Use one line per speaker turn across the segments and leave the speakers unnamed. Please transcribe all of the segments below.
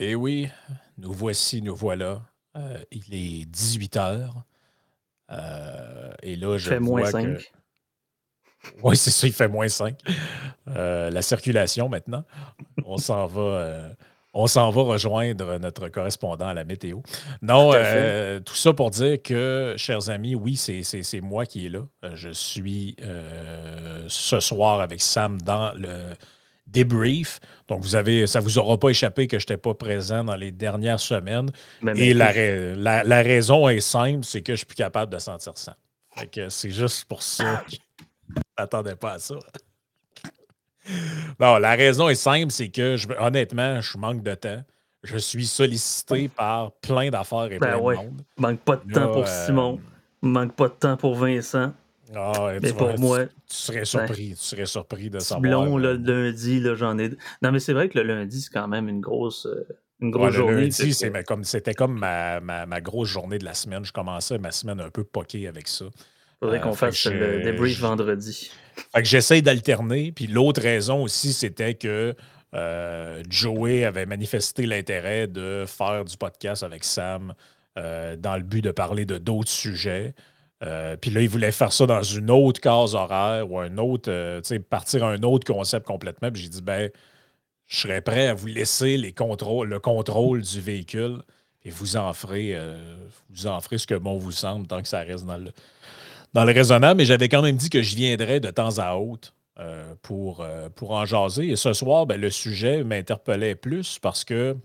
Et eh oui, nous voici, nous voilà. Euh, il est 18 heures. Euh, et là, je fait moins 5. Oui, c'est ça, il fait moins 5. Euh, la circulation maintenant. On s'en va. on s'en va rejoindre notre correspondant à la météo. Non, tout, ça pour dire que, chers amis, oui, c'est moi qui est là. Je suis ce soir avec Sam dans le débrief. Donc, vous avez, ça ne vous aura pas échappé que je n'étais pas présent dans les dernières semaines. Et la, la, raison est simple, c'est que je suis plus capable de sentir ça. c'est juste pour ça que je m'attendais pas à ça. Non, la raison est simple, c'est que je, honnêtement, je manque de temps. Je suis sollicité par plein d'affaires et ben plein de monde.
Manque pas de temps pour euh, Simon. Manque pas de temps pour Vincent.
Ah, mais pour moi. Tu, serais surpris. Tu serais surpris de savoir.
Blond, le lundi, j'en ai. Non, mais c'est vrai que le lundi, c'est quand même une grosse. Euh, une grosse journée.
Lundi, c'était comme, comme ma, ma, ma, grosse journée de la semaine. Je commençais ma semaine un peu poquée avec ça.
Faudrait euh, qu'on fasse le débrief vendredi.
Fait que j'essaye d'alterner. Puis l'autre raison aussi, c'était que euh, Joey avait manifesté l'intérêt de faire du podcast avec Sam dans le but de parler de d'autres sujets. Euh, puis là, il voulait faire ça dans une autre case horaire ou un autre, euh, tu sais, partir à un autre concept complètement. Puis j'ai dit, ben, je serais prêt à vous laisser le contrôle du véhicule et vous en ferez, euh, vous en ferez ce que bon vous semble tant que ça reste dans le, dans le raisonnable. Mais j'avais quand même dit que je viendrais de temps à autre pour, pour en jaser. Et ce soir, ben, le sujet m'interpellait plus parce que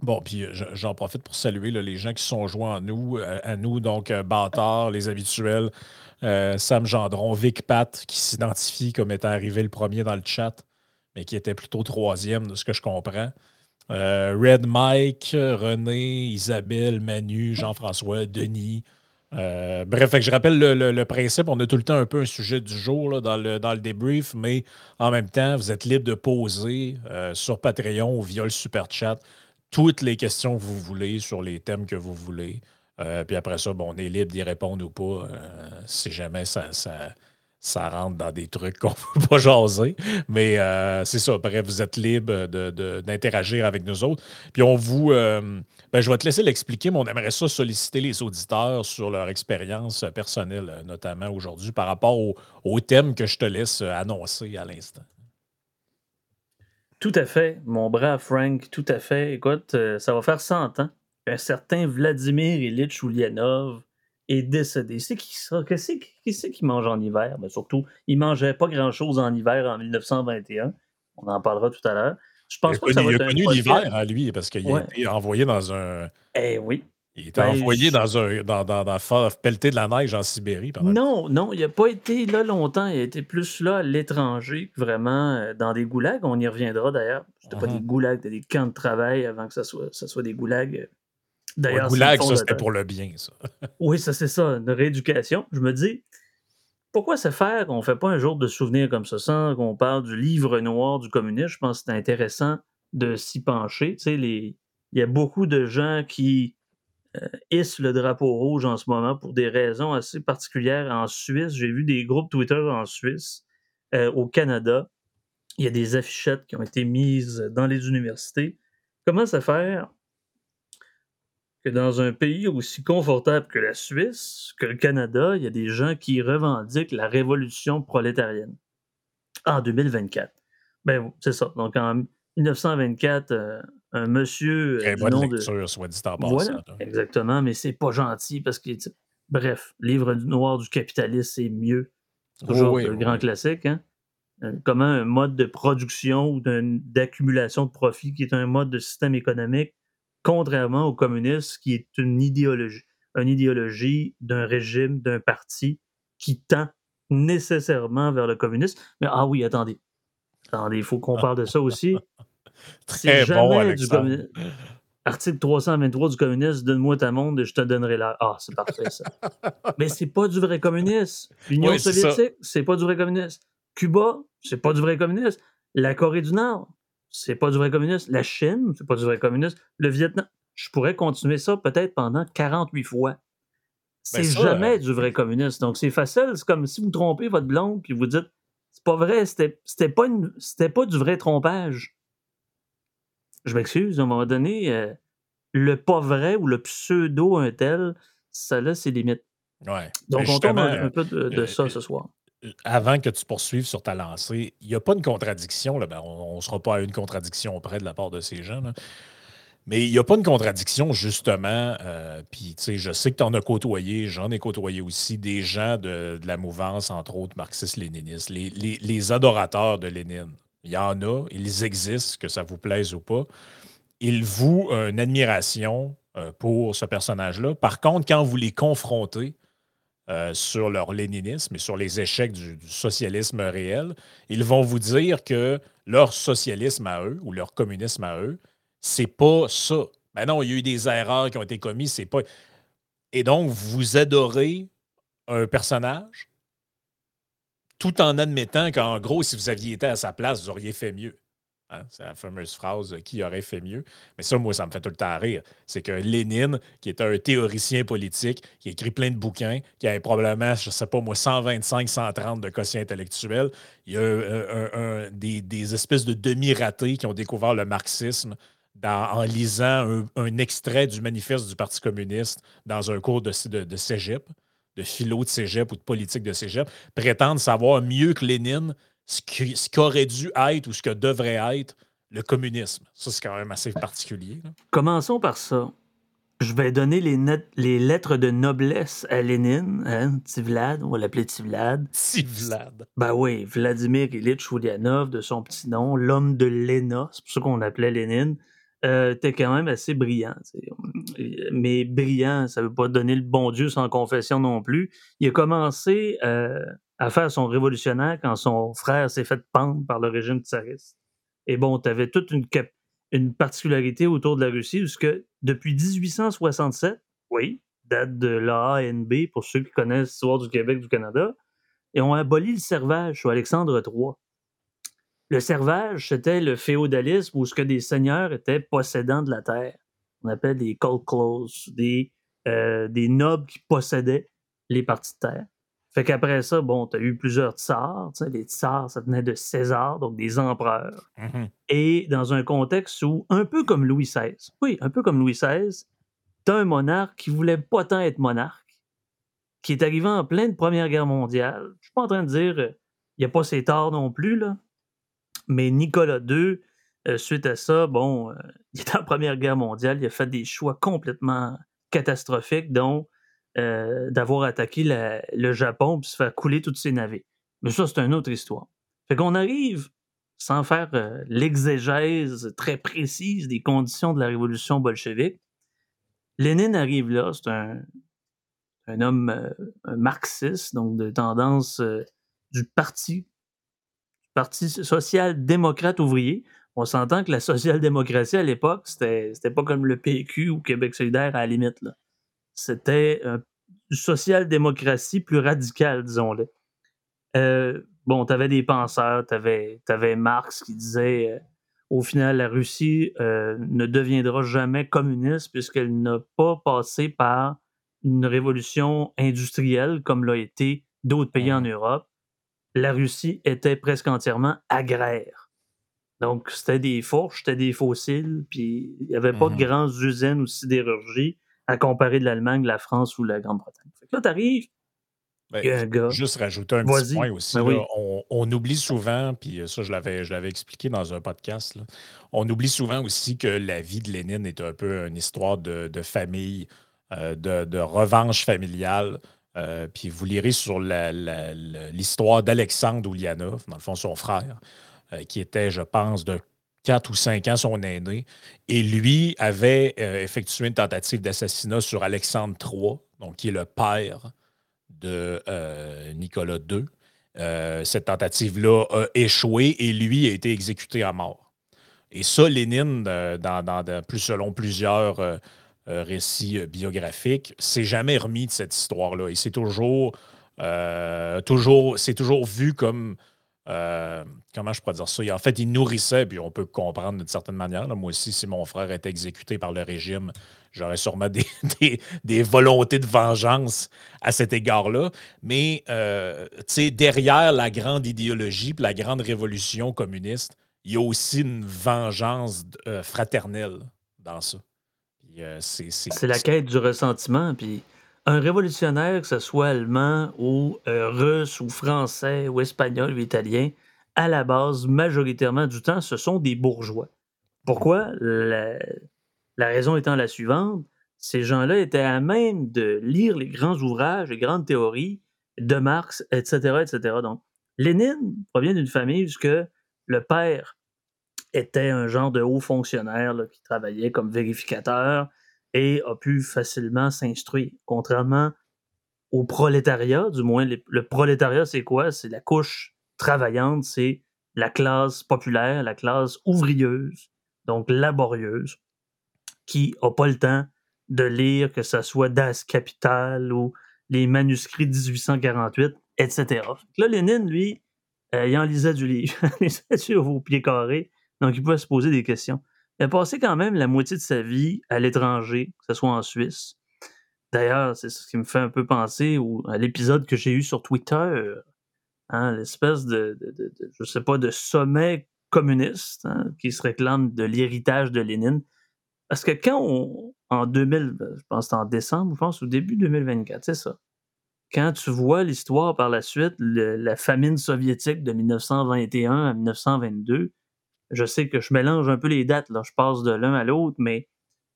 Bon, puis euh, j'en profite pour saluer les gens qui sont joints à nous, euh, à nous donc euh, Bâtard, les habituels, Sam Gendron, Vic Pat, qui s'identifie comme étant arrivé le premier dans le chat, mais qui était plutôt troisième de ce que je comprends. Red Mike, René, Isabelle, Manu, Jean-François, Denis. bref, je rappelle le, principe. On a tout le temps un peu un sujet du jour dans, le, dans le débrief, mais en même temps, vous êtes libre de poser sur Patreon ou via le super chat toutes les questions que vous voulez sur les thèmes que vous voulez. Euh, puis après ça, bon, on est libre d'y répondre ou pas euh, si jamais ça, ça, rentre dans des trucs qu'on ne peut pas jaser. Mais euh, c'est ça. Bref, vous êtes libre d'interagir de, avec nous autres. Puis on vous. Ben, je vais te laisser l'expliquer, mais on aimerait ça solliciter les auditeurs sur leur expérience personnelle, notamment aujourd'hui, par rapport au, au thème que je te laisse annoncer à l'instant.
Tout à fait, mon brave Frank, tout à fait. Écoute, euh, ça va faire 100 ans qu'un certain Vladimir Ilyich Ulyanov est décédé. C'est qui ça? Qu'est-ce qui mange en hiver? Ben, surtout, il mangeait pas grand-chose en hiver en 1921. On en parlera tout à l'heure.
Je pense pas que ça va Il a connu l'hiver à lui parce qu'il a été envoyé dans un.
Eh oui.
Il était ben, envoyé dans un dans, dans, dans, pelleter de la neige en Sibérie.
Non, non, il n'a pas été là longtemps. Il a été plus là à l'étranger vraiment euh, dans des goulags. On y reviendra d'ailleurs. C'était pas des uh-huh. goulags, c'était des camps de travail avant que ça soit, ça soit des goulags.
D'ailleurs, goulag, ça, c'était pour le bien, ça.
oui, ça, c'est ça, une rééducation. Je me dis, pourquoi se faire? Qu'on ne fait pas un jour de souvenir comme ça, sans qu'on parle du livre noir du communisme? Je pense que c'est intéressant de s'y pencher. Tu sais, les... il y a beaucoup de gens qui euh, hisse le drapeau rouge en ce moment pour des raisons assez particulières en Suisse. J'ai vu des groupes Twitter en Suisse, euh, au Canada. Il y a des affichettes qui ont été mises dans les universités. Comment ça faire que dans un pays aussi confortable que la Suisse, que le Canada, il y a des gens qui revendiquent la révolution prolétarienne en 2024? Ben, c'est ça. Donc, en 1924, un monsieur.
Très bonne lecture, soit dit en
Voilà, exactement, mais c'est pas gentil parce que. Bref, livre noir du capitalisme, c'est mieux. C'est toujours le grand classique. Hein? Euh, comment un mode de production ou d'accumulation de profit qui est un mode de système économique, contrairement au communisme, qui est une idéologie, une idéologie d'un régime, d'un parti qui tend nécessairement vers le communisme. Mais ah oui, attendez. Attendez, il faut qu'on parle de ça aussi.
Très bon,
du Article 323 du communisme, donne-moi ta monde et je te donnerai la. Ah, c'est parfait ça. Mais c'est pas du vrai communisme. L'Union soviétique, c'est pas du vrai communisme. Cuba, c'est pas du vrai communisme. La Corée du Nord, c'est pas du vrai communisme. La Chine, c'est pas du vrai communisme. Le Vietnam, je pourrais continuer ça peut-être pendant 48 fois. Ben c'est jamais euh, du vrai communisme. Donc c'est facile. C'est comme si vous trompez votre blonde puis vous dites c'est pas vrai, c'était pas, pas du vrai trompage je m'excuse, à un moment donné, euh, le pas vrai ou le pseudo un tel, ça là, c'est limite.
Ouais.
Donc, on tombe un, un peu de, de
euh,
ça ce soir.
avant que tu poursuives sur ta lancée, il n'y a pas une contradiction. Là, ben, on ne sera pas à une contradiction près de la part de ces gens. là. Mais il n'y a pas une contradiction, justement. euh, Puis, tu sais, je sais que tu en as côtoyé, j'en ai côtoyé aussi, des gens de, de la mouvance, entre autres marxistes-léninistes, les, les- les adorateurs de Lénine. Il y en a, ils existent, que ça vous plaise ou pas. Ils vouent une admiration euh, pour ce personnage-là. Par contre, quand vous les confrontez, euh, sur leur léninisme et sur les échecs du, du socialisme réel, ils vont vous dire que leur socialisme à eux ou leur communisme à eux, c'est pas ça. Ben non, il y a eu des erreurs qui ont été commises, c'est pas. Et donc, vous adorez un personnage tout en admettant qu'en gros, si vous aviez été à sa place, vous auriez fait mieux. Hein, C'est la fameuse phrase euh, qui aurait fait mieux. Mais ça, moi, ça me fait tout le temps rire. C'est que Lénine, qui est un théoricien politique, qui a écrit plein de bouquins, qui avait probablement, je ne sais pas moi, 125, 130 de quotient intellectuel, il y a un- des, espèces de demi-ratés qui ont découvert le marxisme en lisant un, un extrait du manifeste du Parti communiste dans un cours de, de, de cégep, de philo de cégep ou de politique de cégep, prétendent savoir mieux que Lénine ce qui- ce qu'aurait dû être ou ce que devrait être le communisme. Ça, c'est quand même assez particulier. là.
Commençons par ça. Je vais donner les, lettres de noblesse à Lénine, hein, petit Vlad, on va l'appeler petit Vlad.
Si Vlad.
Ben oui, Vladimir Ilyich Ulyanov, de son petit nom, l'homme de Léna, c'est pour ça qu'on l'appelait Lénine, euh, était quand même assez brillant. Mais brillant, ça veut pas donner le bon Dieu sans confession non plus. Il a commencé euh, à faire son révolutionnaire quand son frère s'est fait pendre par le régime tsariste. Et bon, tu avais toute une, une particularité autour de la Russie, parce que depuis 1867, oui, date de l'ANB, pour ceux qui connaissent l'histoire du Québec, du Canada, et ont aboli le servage sous Alexandre III. Le servage, c'était le féodalisme où ce que des seigneurs étaient possédants de la terre. On appelle des colclos, des, euh, des nobles qui possédaient les parties de terre. Fait qu'après ça, bon, tu as eu plusieurs tsars. Les tsars, ça venait de César, donc des empereurs.
Mhm.
Et dans un contexte où, un peu comme Louis XVI, oui, un peu comme Louis XVI, tu as un monarque qui voulait pas tant être monarque, qui est arrivé en pleine Première Guerre mondiale. Je suis pas en train de dire euh, il n'y a pas ses torts non plus, là. Mais Nicolas II, euh, suite à ça, bon, euh, il était en Première Guerre mondiale, il a fait des choix complètement catastrophiques, dont euh, d'avoir attaqué le Japon puis se faire couler tous ses navires. Mais ça, c'est une autre histoire. Fait qu'on arrive, sans faire euh, l'exégèse très précise des conditions de la révolution bolchevique, Lénine arrive là, c'est un, un homme un marxiste, donc de tendance du parti, parti social-démocrate ouvrier. On s'entend que la social-démocratie à l'époque, c'était c'était pas comme le PQ ou Québec solidaire à la limite. là. C'était euh, une social-démocratie plus radicale, disons-le. Euh, bon, tu avais des penseurs, tu avais, Marx qui disait euh, au final, la Russie euh, ne deviendra jamais communiste puisqu'elle n'a pas passé par une révolution industrielle comme l'a été d'autres pays en. Europe. La Russie était presque entièrement agraire. Donc, c'était des fourches, c'était des fossiles, puis il n'y avait pas
Mhm.
de grandes usines ou sidérurgie à comparer de l'Allemagne, la France ou la Grande-Bretagne. Là, tu arrives,
Ben. Juste rajouter un petit point aussi.
Ben
là. on, on oublie souvent, puis ça, je l'avais, je l'avais expliqué dans un podcast, là. on oublie souvent aussi que la vie de Lénine est un peu une histoire de, de famille, euh, de, de revanche familiale. Euh, puis vous lirez sur l'histoire d'Alexandre Oulianov, dans le fond, son frère, euh, qui était, je pense, de 4 ou 5 ans son aîné. Et lui avait euh, effectué une tentative d'assassinat sur Alexandre III, donc qui est le père de Nicolas II. Cette tentative-là a échoué et lui a été exécuté à mort. Et ça, Lénine, plus, selon plusieurs euh, récits euh, biographiques, s'est jamais remis de cette histoire-là. Il s'est toujours, euh, toujours, c'est toujours vu comme euh, comment je pourrais dire ça? En fait, il nourrissait, puis on peut comprendre d'une certaine manière. Moi aussi, si mon frère était exécuté par le régime, j'aurais sûrement des, des- volontés de vengeance à cet égard-là. Mais, derrière la grande idéologie, la grande révolution communiste, il y a aussi une vengeance fraternelle dans ça.
Euh, c'est la quête du ressentiment. Puis un révolutionnaire, que ce soit allemand ou euh, russe ou français ou espagnol ou italien, à la base, majoritairement du temps, ce sont des bourgeois. Pourquoi? La, la raison étant la suivante, ces gens-là étaient à même de lire les grands ouvrages, les grandes théories de Marx, etc., etc. Donc, Lénine provient d'une famille où le père était un genre de haut fonctionnaire qui travaillait comme vérificateur et a pu facilement s'instruire. Contrairement au prolétariat, du moins le prolétariat, c'est quoi? C'est la couche travaillante, c'est la classe populaire, la classe ouvriyeuse, donc laborieuse, qui n'a pas le temps de lire que ce soit Das Capital ou les manuscrits 1848, etc. Là, Lénine, lui, euh, il en lisait du livre, il lisait sur vos pieds carrés, donc il pouvait se poser des questions. Il a passé quand même la moitié de sa vie à l'étranger, que ce soit en Suisse. D'ailleurs, c'est ce qui me fait un peu penser à l'épisode que j'ai eu sur Twitter, hein, l'espèce de, de, de, je sais pas, de sommet communiste hein, qui se réclame de l'héritage de Lénine. Parce que quand on, en 2000, je pense en décembre, je pense, au début 2024, c'est ça. Quand tu vois l'histoire par la suite, la famine soviétique de 1921 à 1922, je sais que je mélange un peu les dates, là, je passe de l'un à l'autre, mais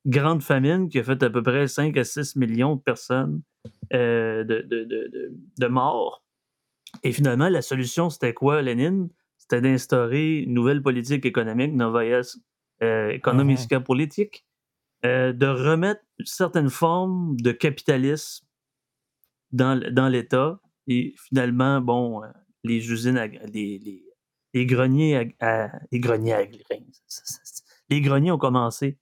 grande famine qui a fait à peu près 5 à 6 millions de personnes euh, de, de, morts. Et finalement, la solution, c'était quoi, Lénine? C'était d'instaurer une nouvelle politique économique, Novaya euh, Economiska mmh Politique, euh, de remettre une certaine forme de capitalisme dans, dans l'État. Et finalement, bon, les usines, les, les greniers les greniers grains. Les greniers ont commencé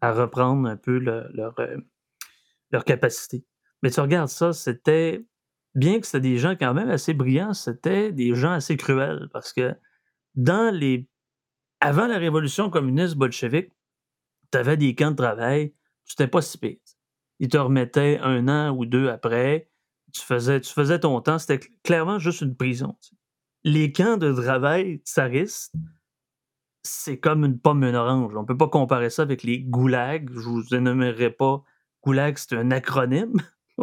à reprendre un peu leur, euh, leur capacité. Mais tu regardes ça, c'était, bien que c'était des gens quand même assez brillants, c'était des gens assez cruels parce que dans les. Avant la révolution communiste bolchevique, tu avais des camps de travail, tu n'étais pas si. Ils te remettaient un an ou deux après, tu faisais, tu faisais ton temps, c'était clairement juste une prison les camps de travail tsaristes, c'est comme une pomme et une orange. On ne peut pas comparer ça avec les goulags. Je vous énumérerai pas. Goulag, c'est un acronyme.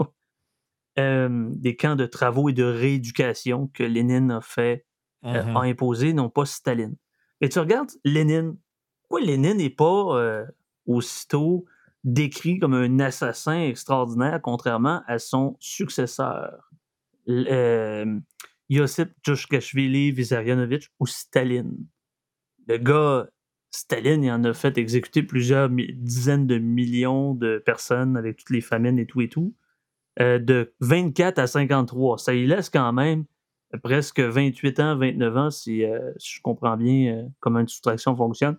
Euh, des camps de travaux et de rééducation que Lénine a fait, euh, a mm-hmm. imposé, non pas Staline. Et tu regardes Lénine. Pourquoi Lénine n'est pas euh, aussitôt décrit comme un assassin extraordinaire, contrairement à son successeur? Yosip Djushkashvili, Vizarionovitch ou Staline? Le gars, Staline, il en a fait exécuter plusieurs dizaines de millions de personnes avec toutes les famines et tout et tout. Euh, de 24 à 53. Ça y laisse quand même presque 28 ans, 29 ans, si, euh, je comprends bien euh, comment une soustraction fonctionne.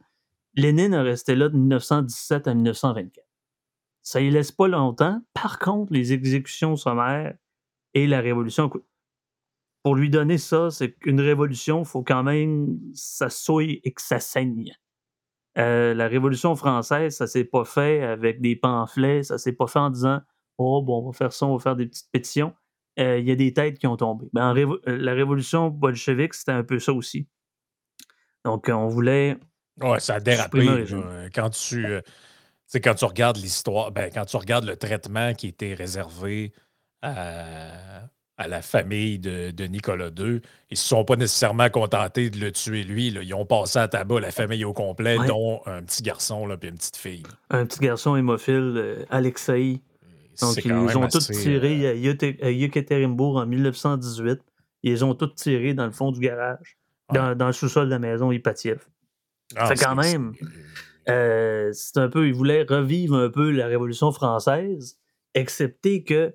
Lénine a resté là de 1917 à 1924. Ça y laisse pas longtemps. Par contre, les exécutions sommaires et la révolution, pour lui donner ça, c'est qu'une révolution, il faut quand même ça souille et que ça saigne. Euh, la Révolution française, ça s'est pas fait avec des pamphlets, ça s'est pas fait en disant Oh, bon, on va faire ça, on va faire des petites pétitions. Euh, il y a des têtes qui ont tombé. Ben, euh, la Révolution bolchevique, c'était un peu ça aussi. Donc, on voulait.
Ouais, ça a dérapé. Quand tu, quand tu regardes l'histoire, ben, quand tu regardes le traitement qui était réservé à, à la famille de, Nicolas II. Ils ne se sont pas nécessairement contentés de le tuer lui. Ils ont passé à tabac la famille au complet, dont un petit garçon et une petite fille.
Un petit garçon hémophile, euh, Alexei. Donc, ils ont tous tiré euh, à Yekaterinbourg en 1918. Ils ont tous tiré dans le fond du garage, dans, le sous-sol de la maison Ipatiev. Ah, fait quand même, euh, c'est un peu, ils voulaient revivre un peu la Révolution française, excepté que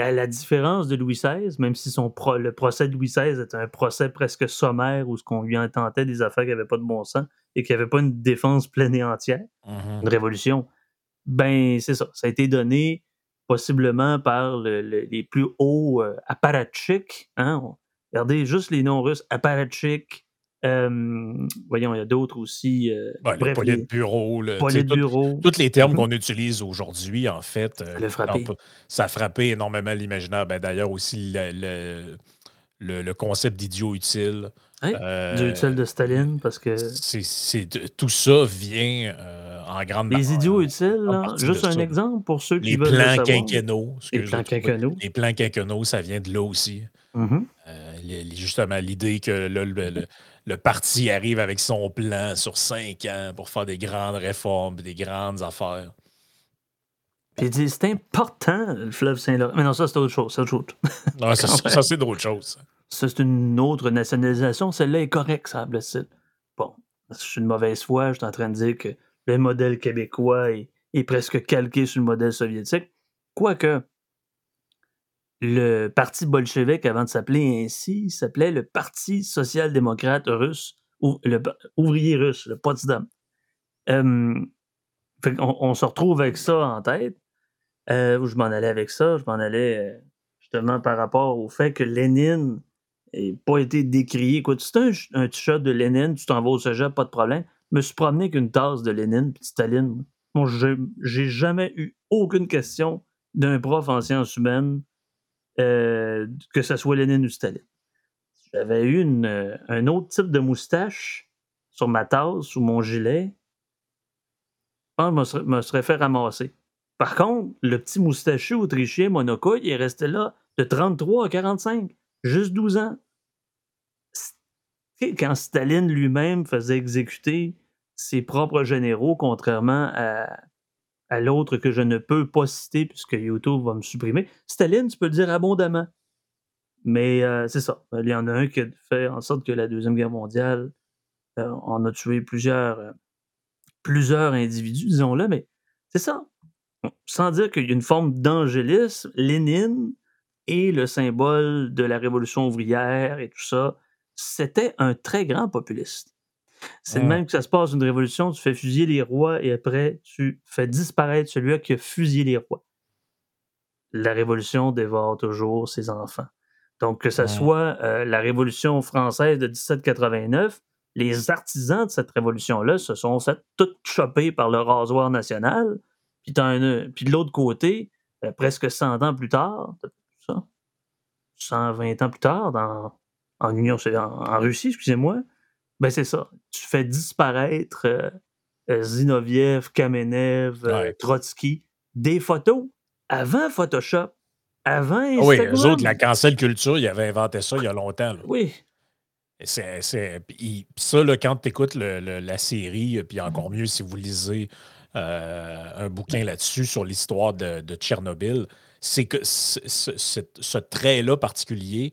à la différence de Louis XVI, même si son le procès de Louis XVI était un procès presque sommaire où ce qu'on lui intentait des affaires qui n'avaient pas de bon sens et qui n'avaient pas une défense pleine et entière, mm-hmm. une révolution, ben c'est ça. Ça a été donné possiblement par les plus hauts euh, apparatchiks. Hein? Regardez juste les noms russes, apparatchik, voyons, il y a d'autres aussi. Euh,
bref, le politburo. Le, Tous les termes mm-hmm. qu'on utilise aujourd'hui, en fait, euh, ça a frappé énormément l'imaginaire. Ben, D'ailleurs, aussi, le, le, concept d'idiot utile.
Euh, utile de Staline, parce que.
Tout ça vient euh, en grande
Les idiots utiles, juste un exemple pour ceux qui
les
veulent.
Plans quinquennaux,
les plans quinquennaux.
Les plans quinquennaux, ça vient de là aussi.
Mm-hmm.
Euh, justement, l'idée que le, parti arrive avec son plan sur cinq ans pour faire des grandes réformes, des grandes affaires.
Puis dit, c'est important, le fleuve Saint-Laurent. Mais non, ça, c'est autre chose. C'est autre chose.
Non, ça, ça c'est d'autre chose.
Ça, c'est une autre nationalisation. Celle-là est correcte, ça semble-t-il. Bon, je suis une mauvaise foi. Je suis en train de dire que le modèle québécois est, est presque calqué sur le modèle soviétique. Quoique, le parti bolchevique, avant de s'appeler ainsi, s'appelait le Parti social-démocrate russe, ou le ouvrier russe, le Potsdam. on, on, se retrouve avec ça en tête. Euh, je m'en allais avec ça, je m'en allais euh, justement par rapport au fait que Lénine n'ait pas été décrié. Écoute, c'est un, un t-shirt de Lénine, tu t'en vas au sujet, pas de problème. Je me suis promené avec une tasse de Lénine puis de Staline. Moi, j'ai jamais eu aucune question d'un prof en sciences humaines, euh, que ce soit Lénine ou Staline. J'avais eu une, un autre type de moustache sur ma tasse ou mon gilet. Je me me serais fait ramasser. Par contre, le petit moustachu autrichien Monaco, il est là de 33 à 45, juste 12 ans. Quand Staline lui-même faisait exécuter ses propres généraux, contrairement à, l'autre que je ne peux pas citer puisque YouTube va me supprimer, Staline, tu peux le dire abondamment. Mais euh, c'est ça. Il y en a un qui a fait en sorte que la Deuxième Guerre mondiale euh, en a tué plusieurs, euh, plusieurs individus, disons-le, mais c'est ça sans dire qu'il y a une forme d'angélisme, Lénine et le symbole de la révolution ouvrière et tout ça, c'était un très grand populiste. C'est même que ça se passe une révolution, tu fais fusiller les rois et après tu fais disparaître celui qui a fusillé les rois. La révolution dévore toujours ses enfants. Donc que ce soit euh, la révolution française de 1789, les artisans de cette révolution-là se sont fait tout choper par le rasoir national puis, de l'autre côté, euh, presque 100 ans plus tard, ça, 120 ans plus tard, dans, en Union, en, Russie, excusez-moi, ben c'est ça. Tu fais disparaître euh, euh, Zinoviev, Kamenev, Trotsky, des photos avant Photoshop, avant Instagram.
Oui, eux autres, la cancel culture, ils avaient inventé ça il y a longtemps.
Oui.
C'est, ça, là, quand tu écoutes la série, puis encore mieux si vous lisez euh, un bouquin là-dessus sur l'histoire de, Tchernobyl, c'est que ce, trait-là particulier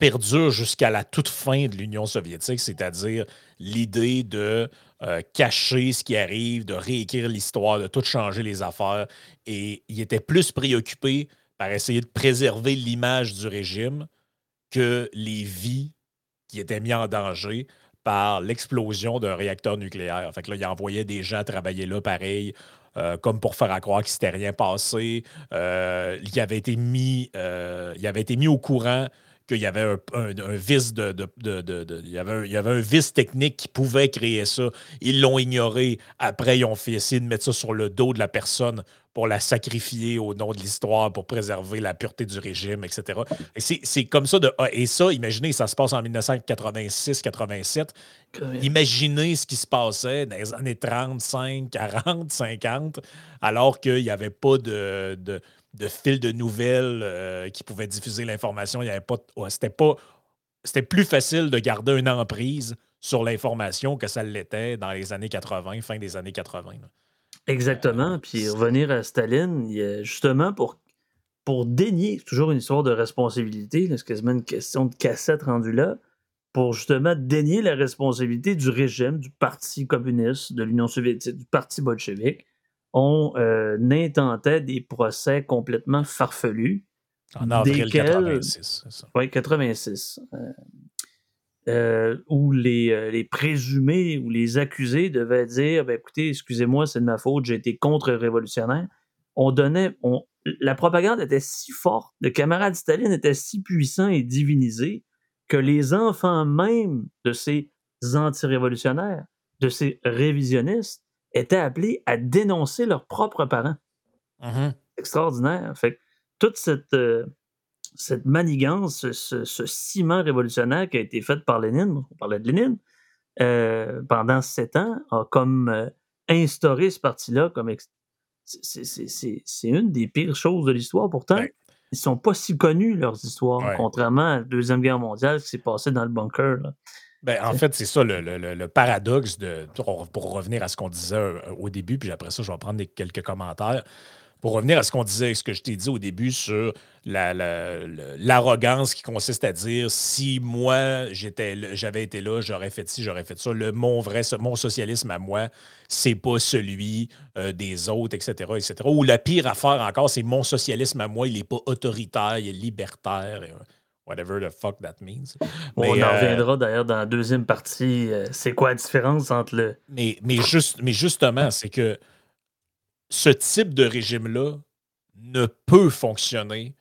perdure jusqu'à la toute fin de l'Union soviétique, c'est-à-dire l'idée de euh, cacher ce qui arrive, de réécrire l'histoire, de tout changer les affaires. Et il était plus préoccupé par essayer de préserver l'image du régime que les vies qui étaient mises en danger par l'explosion d'un réacteur nucléaire. Fait que là, il envoyait des gens travailler là, pareil, euh, comme pour faire croire qu'il s'était rien passé. Euh, il, avait été mis, il avait été mis au courant qu'il y avait un, vice de, il, y avait il y avait un vice technique qui pouvait créer ça. Ils l'ont ignoré. Après, ils ont fait essayer de mettre ça sur le dos de la personne pour la sacrifier au nom de l'histoire, pour préserver la pureté du régime, etc. C'est comme ça de Et ça, imaginez, ça se passe en 1986-87. Imaginez ce qui se passait dans les années 35, 40, 50, alors qu'il n'y avait pas de, de, fil de nouvelles euh, qui pouvait diffuser l'information. Il avait pas. C'était pas. C'était plus facile de garder une emprise sur l'information que ça l'était dans les années 80, fin des années 80.
Exactement. Puis revenir à Staline, justement pour, pour dénier, toujours une histoire de responsabilité, c'est quasiment une question de cassette rendue là, pour justement dénier la responsabilité du régime, du Parti communiste, de l'Union soviétique, du Parti bolchevique. On euh, intentait des procès complètement farfelus.
En avril 86, c'est ça.
Oui, 86. Euh, où les, euh, les, présumés ou les accusés devaient dire ben, écoutez, excusez-moi, c'est de ma faute, j'ai été contre-révolutionnaire. On donnait. On, la propagande était si forte, le camarade Staline était si puissant et divinisé que les enfants même de ces anti-révolutionnaires, de ces révisionnistes, étaient appelés à dénoncer leurs propres parents.
Mm-hmm.
Extraordinaire. Fait toute cette, euh, cette manigance, ce, ciment révolutionnaire qui a été fait par Lénine, on parlait de Lénine, euh, pendant sept ans, a comme euh, instauré ce parti-là comme. C'est une des pires choses de l'histoire. Pourtant, ils ne sont pas si connus, leurs histoires, contrairement à la Deuxième Guerre mondiale, qui s'est passé dans le bunker.
Ben, en fait, c'est ça le, paradoxe de. Pour, revenir à ce qu'on disait euh, au début, puis après ça, je vais prendre quelques commentaires pour revenir à ce qu'on disait, ce que je t'ai dit au début sur l'arrogance qui consiste à dire si moi j'avais été là, j'aurais fait ci, j'aurais fait ça. Le mon vrai, mon socialisme à moi, c'est pas celui euh, des autres, etc., etc. Ou la pire affaire encore, c'est mon socialisme à moi, il n'est pas autoritaire, il est libertaire. Whatever the fuck that means.
on en euh, reviendra d'ailleurs dans la deuxième partie. Euh, c'est quoi la différence entre le.
Mais, mais, juste, mais justement, c'est que ce type de régime-là ne peut fonctionner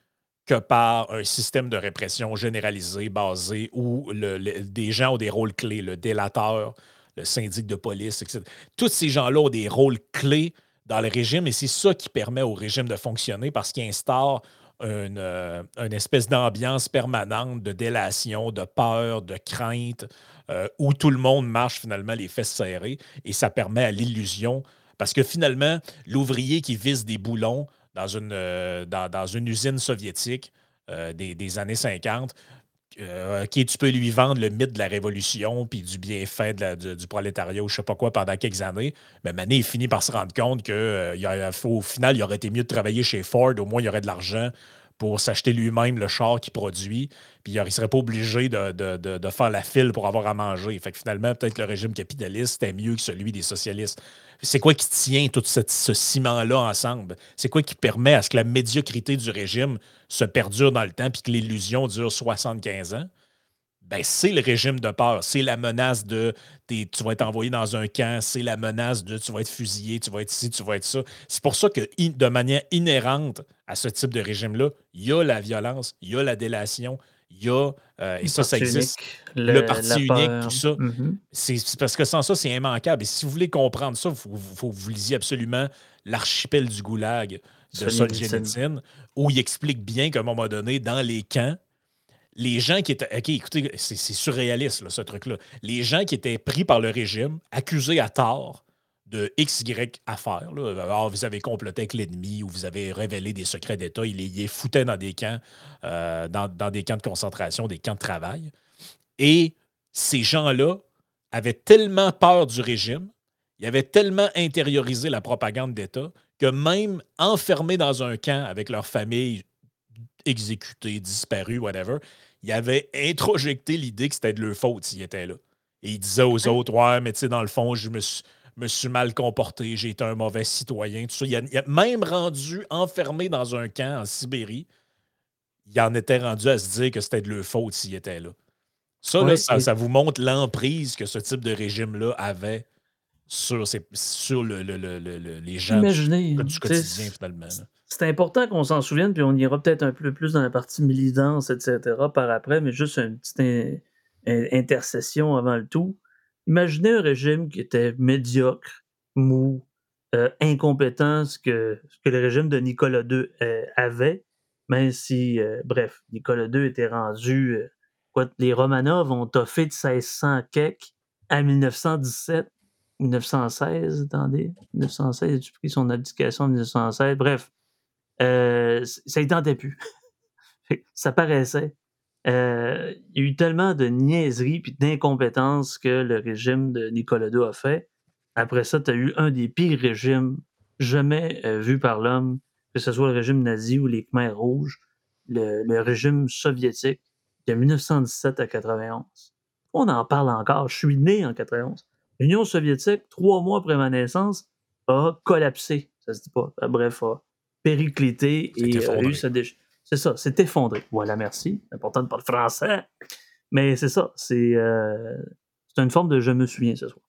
que par un système de répression généralisé basé où des gens ont des rôles clés, le délateur, le syndic de police, etc. Tous ces gens-là ont des rôles clés dans le régime et c'est ça qui permet au régime de fonctionner parce qu'il instaure une, euh, espèce d'ambiance permanente de délation, de peur, de crainte, euh, où tout le monde marche finalement les fesses serrées et ça permet à l'illusion. Parce que finalement, l'ouvrier qui vise des boulons dans une, euh, dans, une usine soviétique des, années 50, euh, qui tu peux lui vendre le mythe de la révolution puis du bienfait du, prolétariat ou je sais pas quoi pendant quelques années. Mais Mané, finit par se rendre compte qu'au final, il aurait été mieux de travailler chez Ford. Au moins, il y aurait de l'argent pour s'acheter lui-même le char qu'il produit. Puis il ne serait pas obligé de, faire la file pour avoir à manger. Fait que finalement, peut-être que le régime capitaliste était mieux que celui des socialistes. C'est quoi qui tient tout ce ciment-là ensemble? C'est quoi qui permet à ce que la médiocrité du régime se perdure dans le temps puis que l'illusion dure 75 ans? Ben, c'est le régime de peur. C'est la menace de tu vas être envoyé dans un camp, c'est la menace de tu vas être fusillé, tu vas être ci, tu vas être ça. C'est pour ça que, de manière inhérente à ce type de régime-là, il y a la violence, il y a la délation, il y a, euh, et ça, ça existe, le, parti unique, tout ça. Mm-hmm. C'est parce que sans ça, c'est immanquable. Et si vous voulez comprendre ça, il faut, faut, vous lisiez absolument l'archipel du goulag de Solzhenitsyn, où il explique bien qu'à un moment donné, dans les camps, les gens qui étaient. OK, écoutez, c'est surréaliste, ce truc-là. Les gens qui étaient pris par le régime, accusés à tort de XY affaires. Là. Alors, vous avez comploté avec l'ennemi ou vous avez révélé des secrets d'État. Il les, foutait dans des camps, euh, dans, des camps de concentration, des camps de travail. Et ces gens-là avaient tellement peur du régime, ils avaient tellement intériorisé la propagande d'État que même enfermés dans un camp avec leur famille exécutée, disparue, whatever, ils avaient introjecté l'idée que c'était de leur faute s'ils étaient là. Et ils disaient aux autres, ouais, mais tu sais, dans le fond, je me suis me suis mal comporté, j'ai été un mauvais citoyen, tout ça. Il a, même rendu enfermé dans un camp en Sibérie, il en était rendu à se dire que c'était de leur faute s'il était là. Ça, ça, vous montre l'emprise que ce type de régime-là avait sur, sur le, les gens
du,
quotidien, finalement.
C'est important qu'on s'en souvienne, puis on ira peut-être un peu plus dans la partie militance, etc. par après, mais juste une petite intercession avant le tout. Imaginez un régime qui était médiocre, mou, euh, incompétent, ce que, que, le régime de Nicolas II euh, avait, même si, euh, bref, Nicolas II était rendu. quoi, les Romanov ont toffé de 1600 kek à 1917, 1916, attendez, 1916, j'ai pris son abdication en 1916, bref, ça y tentait plus. ça paraissait. Euh, il y a eu tellement de niaiseries et d'incompétences que le régime de Nicolas II a fait. Après ça, tu as eu un des pires régimes jamais euh, vus par l'homme, que ce soit le régime nazi ou les Khmers rouges, le, régime soviétique de 1917 à 91. On en parle encore. Je suis né en 91. L'Union soviétique, trois mois après ma naissance, a collapsé. Ça se dit pas. Bref, a périclité et a eu sa déchet. C'est ça, c'est effondré. Voilà, merci. C'est important de parler français. Mais c'est ça, c'est euh, une forme de je me souviens ce soir.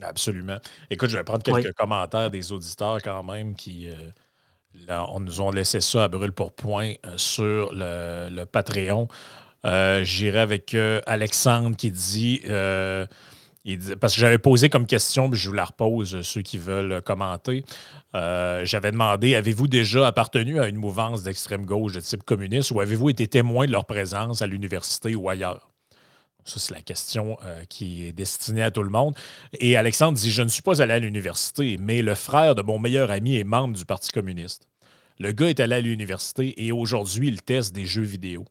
Absolument. Écoute, je vais prendre quelques commentaires des auditeurs quand même qui euh, on nous ont laissé ça à brûle pour point euh, sur le, Patreon. J'irai avec Alexandre qui dit parce que j'avais posé comme question, puis je vous la repose, ceux qui veulent commenter. Euh, j'avais demandé avez-vous déjà appartenu à une mouvance d'extrême gauche de type communiste ou avez-vous été témoin de leur présence à l'université ou ailleurs? Ça, c'est la question euh, qui est destinée à tout le monde. Et Alexandre dit Je ne suis pas allé à l'université, mais le frère de mon meilleur ami est membre du Parti communiste. Le gars est allé à l'université et aujourd'hui, il teste des jeux vidéo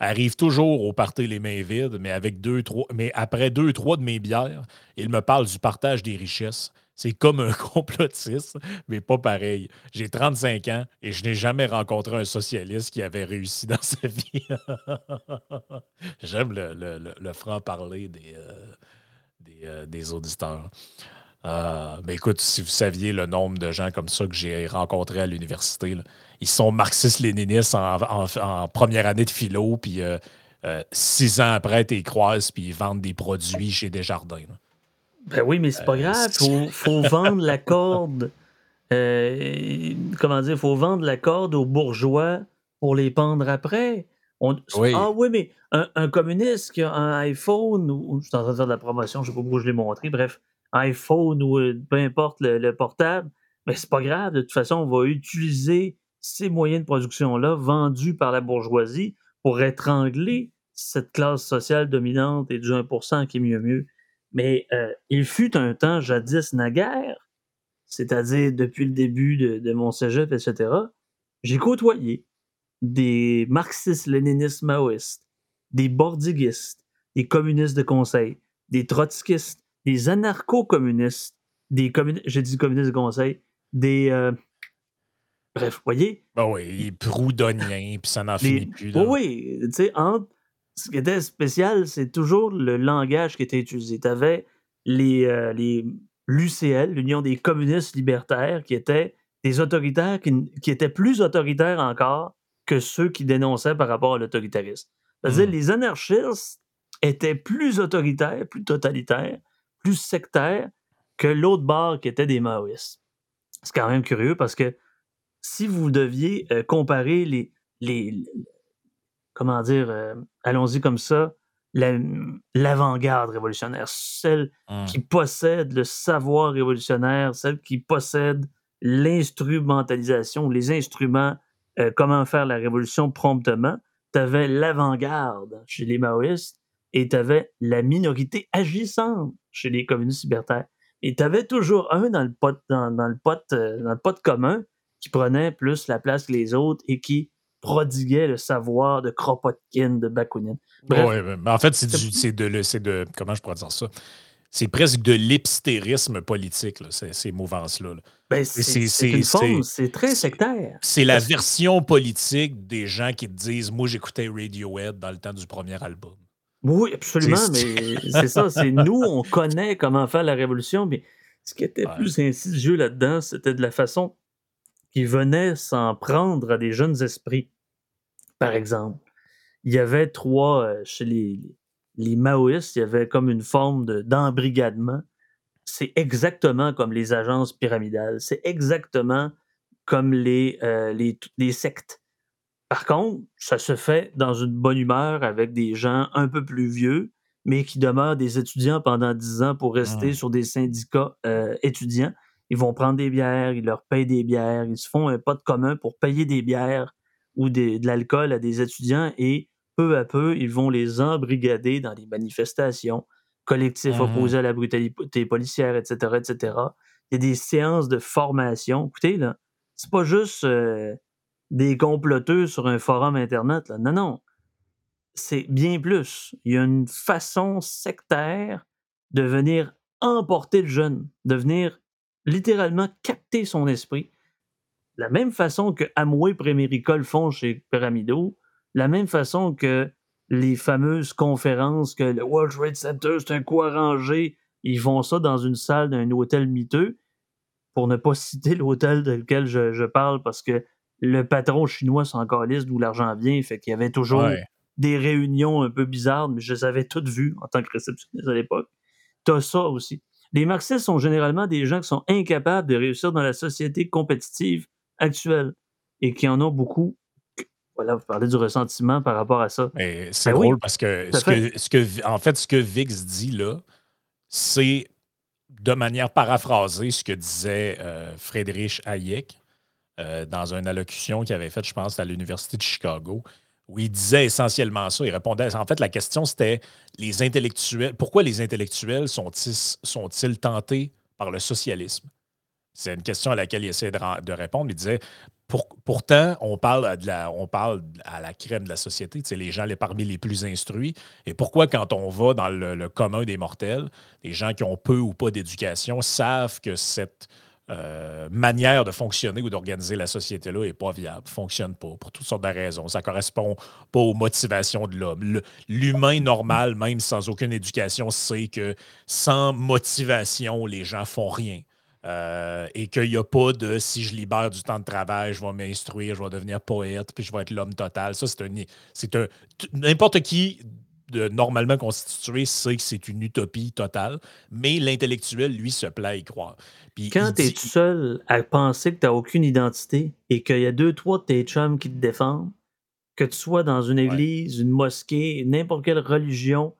arrive toujours au party les mains vides, mais avec deux, trois, mais après deux, trois de mes bières, il me parle du partage des richesses. C'est comme un complotiste, mais pas pareil. J'ai 35 ans et je n'ai jamais rencontré un socialiste qui avait réussi dans sa vie. J'aime le, franc-parler des, euh, euh, des, auditeurs. Euh, mais écoute, si vous saviez le nombre de gens comme ça que j'ai rencontrés à l'université, ils sont marxistes-léninistes en, première année de philo, puis euh, euh, six ans après, tu les croises, puis ils vendent des produits chez Desjardins. Là.
Ben oui, mais c'est pas euh, grave. Faut, faut vendre la corde. comment dire, faut vendre la corde aux bourgeois pour les pendre après. Ah oui, mais un, communiste qui a un iPhone, ou je suis en train de faire de la promotion, je ne sais pas pourquoi je l'ai montré, bref, iPhone ou peu importe le, le portable, mais c'est pas grave, de toute façon, on va utiliser ces moyens de production-là vendus par la bourgeoisie pour étrangler cette classe sociale dominante et du 1% qui est mieux mieux. Mais euh, il fut un temps jadis naguère, c'est-à-dire depuis le début de, mon cégep, etc., j'ai côtoyé des marxistes-léninistes maoïstes, des bordiguistes, des communistes de conseil, des trotskistes, des anarcho-communistes, des communistes, j'ai dit communistes de conseil, des, euh, Bref, vous voyez?
Ben oui, les proudhoniens, puis ça n'en finit plus.
Oui, tu sais, ce qui était spécial, c'est toujours le langage qui était utilisé. Tu avais les, euh, les l'UCL, l'Union des communistes libertaires, qui étaient des autoritaires qui, étaient plus autoritaires encore que ceux qui dénonçaient par rapport à l'autoritarisme. C'est-à-dire mmh. les anarchistes étaient plus autoritaires, plus totalitaires, plus sectaires que l'autre bord qui était des maoïstes. C'est quand même curieux parce que si vous deviez euh, comparer les, les, comment dire, euh, allons-y comme ça, l'avant-garde révolutionnaire, celle mmh. qui possède le savoir révolutionnaire, celle qui possède l'instrumentalisation, les instruments, euh, comment faire la révolution promptement, tu avais l'avant-garde chez les maoïstes et tu avais la minorité agissante chez les communistes libertaires. Et tu avais toujours un dans le pot, dans, le pot, dans le pot commun qui prenait plus la place que les autres et qui prodiguait le savoir de Kropotkin, de Bakounine.
Oui, mais en fait, c'est de, de, Comment je pourrais dire ça? C'est presque de l'hipstérisme politique, ces, mouvances-là.
Ben, c'est une forme, c'est très sectaire.
C'est la version politique des gens qui te disent Moi, j'écoutais Radiohead dans le temps du premier album.
Oui, absolument, mais c'est ça. C'est nous, on connaît comment faire la révolution, mais ce qui était plus insidieux là-dedans, c'était de la façon qui venaient s'en prendre à des jeunes esprits. Par exemple, il y avait trois, euh, chez les, les maoïstes, il y avait comme une forme d'embrigadement. C'est exactement comme les agences pyramidales. C'est exactement comme les, euh, les, les, sectes. Par contre, ça se fait dans une bonne humeur avec des gens un peu plus vieux, mais qui demeurent des étudiants pendant dix ans pour rester mmh. sur des syndicats euh, étudiants ils vont prendre des bières, ils leur payent des bières, ils se font un pas de commun pour payer des bières ou de l'alcool à des étudiants et peu à peu, ils vont les embrigader dans des manifestations, collectifs mmh opposés à la brutalité policière, etc., etc. Il y a des séances de formation. Écoutez, là, c'est pas juste euh, des comploteux sur un forum Internet. Là. Non, non. C'est bien plus. Il y a une façon sectaire de venir emporter le jeune, de venir littéralement capter son esprit. La même façon que Amway Préméricole font chez Pyramido, la même façon que les fameuses conférences que le World Trade Center, c'est un coup arrangé, ils font ça dans une salle d'un hôtel miteux, pour ne pas citer l'hôtel de lequel je, parle, parce que le patron chinois s'en calisse d'où l'argent vient, fait qu'il y avait toujours des réunions un peu bizarres, mais je les avais toutes vues en tant que réceptionniste à l'époque. T'as ça aussi. Les marxistes sont généralement des gens qui sont incapables de réussir dans la société compétitive actuelle et qui en ont beaucoup. Voilà, vous parlez du ressentiment par rapport à ça.
C'est ben drôle parce que, ce que, en fait, ce que Vix dit là, c'est de manière paraphrasée ce que disait euh, Friedrich Hayek euh, dans une allocution qu'il avait faite, je pense, à l'Université de Chicago, où il disait essentiellement ça. Il répondait. En fait, la question, c'était les intellectuels. Pourquoi les intellectuels sont-ils sont tentés par le socialisme? C'est une question à laquelle il essaie de, répondre. Il disait pourtant, on parle à la crème de la société, les gens les, parmi les plus instruits. Et pourquoi, quand on va dans le, commun des mortels, les gens qui ont peu ou pas d'éducation savent que cette euh, manière de fonctionner ou d'organiser la société-là n'est pas viable, ne fonctionne pas, pour toutes sortes de raisons. Ça ne correspond pas aux motivations de l'homme. L'humain normal, même sans aucune éducation, sait que sans motivation, les gens font rien. Euh, et qu'il n'y a pas de si je libère du temps de travail, je vais m'instruire, je vais devenir poète, puis je vais être l'homme total. Ça, c'est un. C'est un. N'importe qui de normalement constitué sait que c'est une utopie totale, mais l'intellectuel, lui, se plaît à y croire.
Puis Quand tu es seul à penser que tu n'as aucune identité et qu'il y a deux, trois de tes chums qui te défendent, que tu sois dans une église, une mosquée, n'importe quelle religion,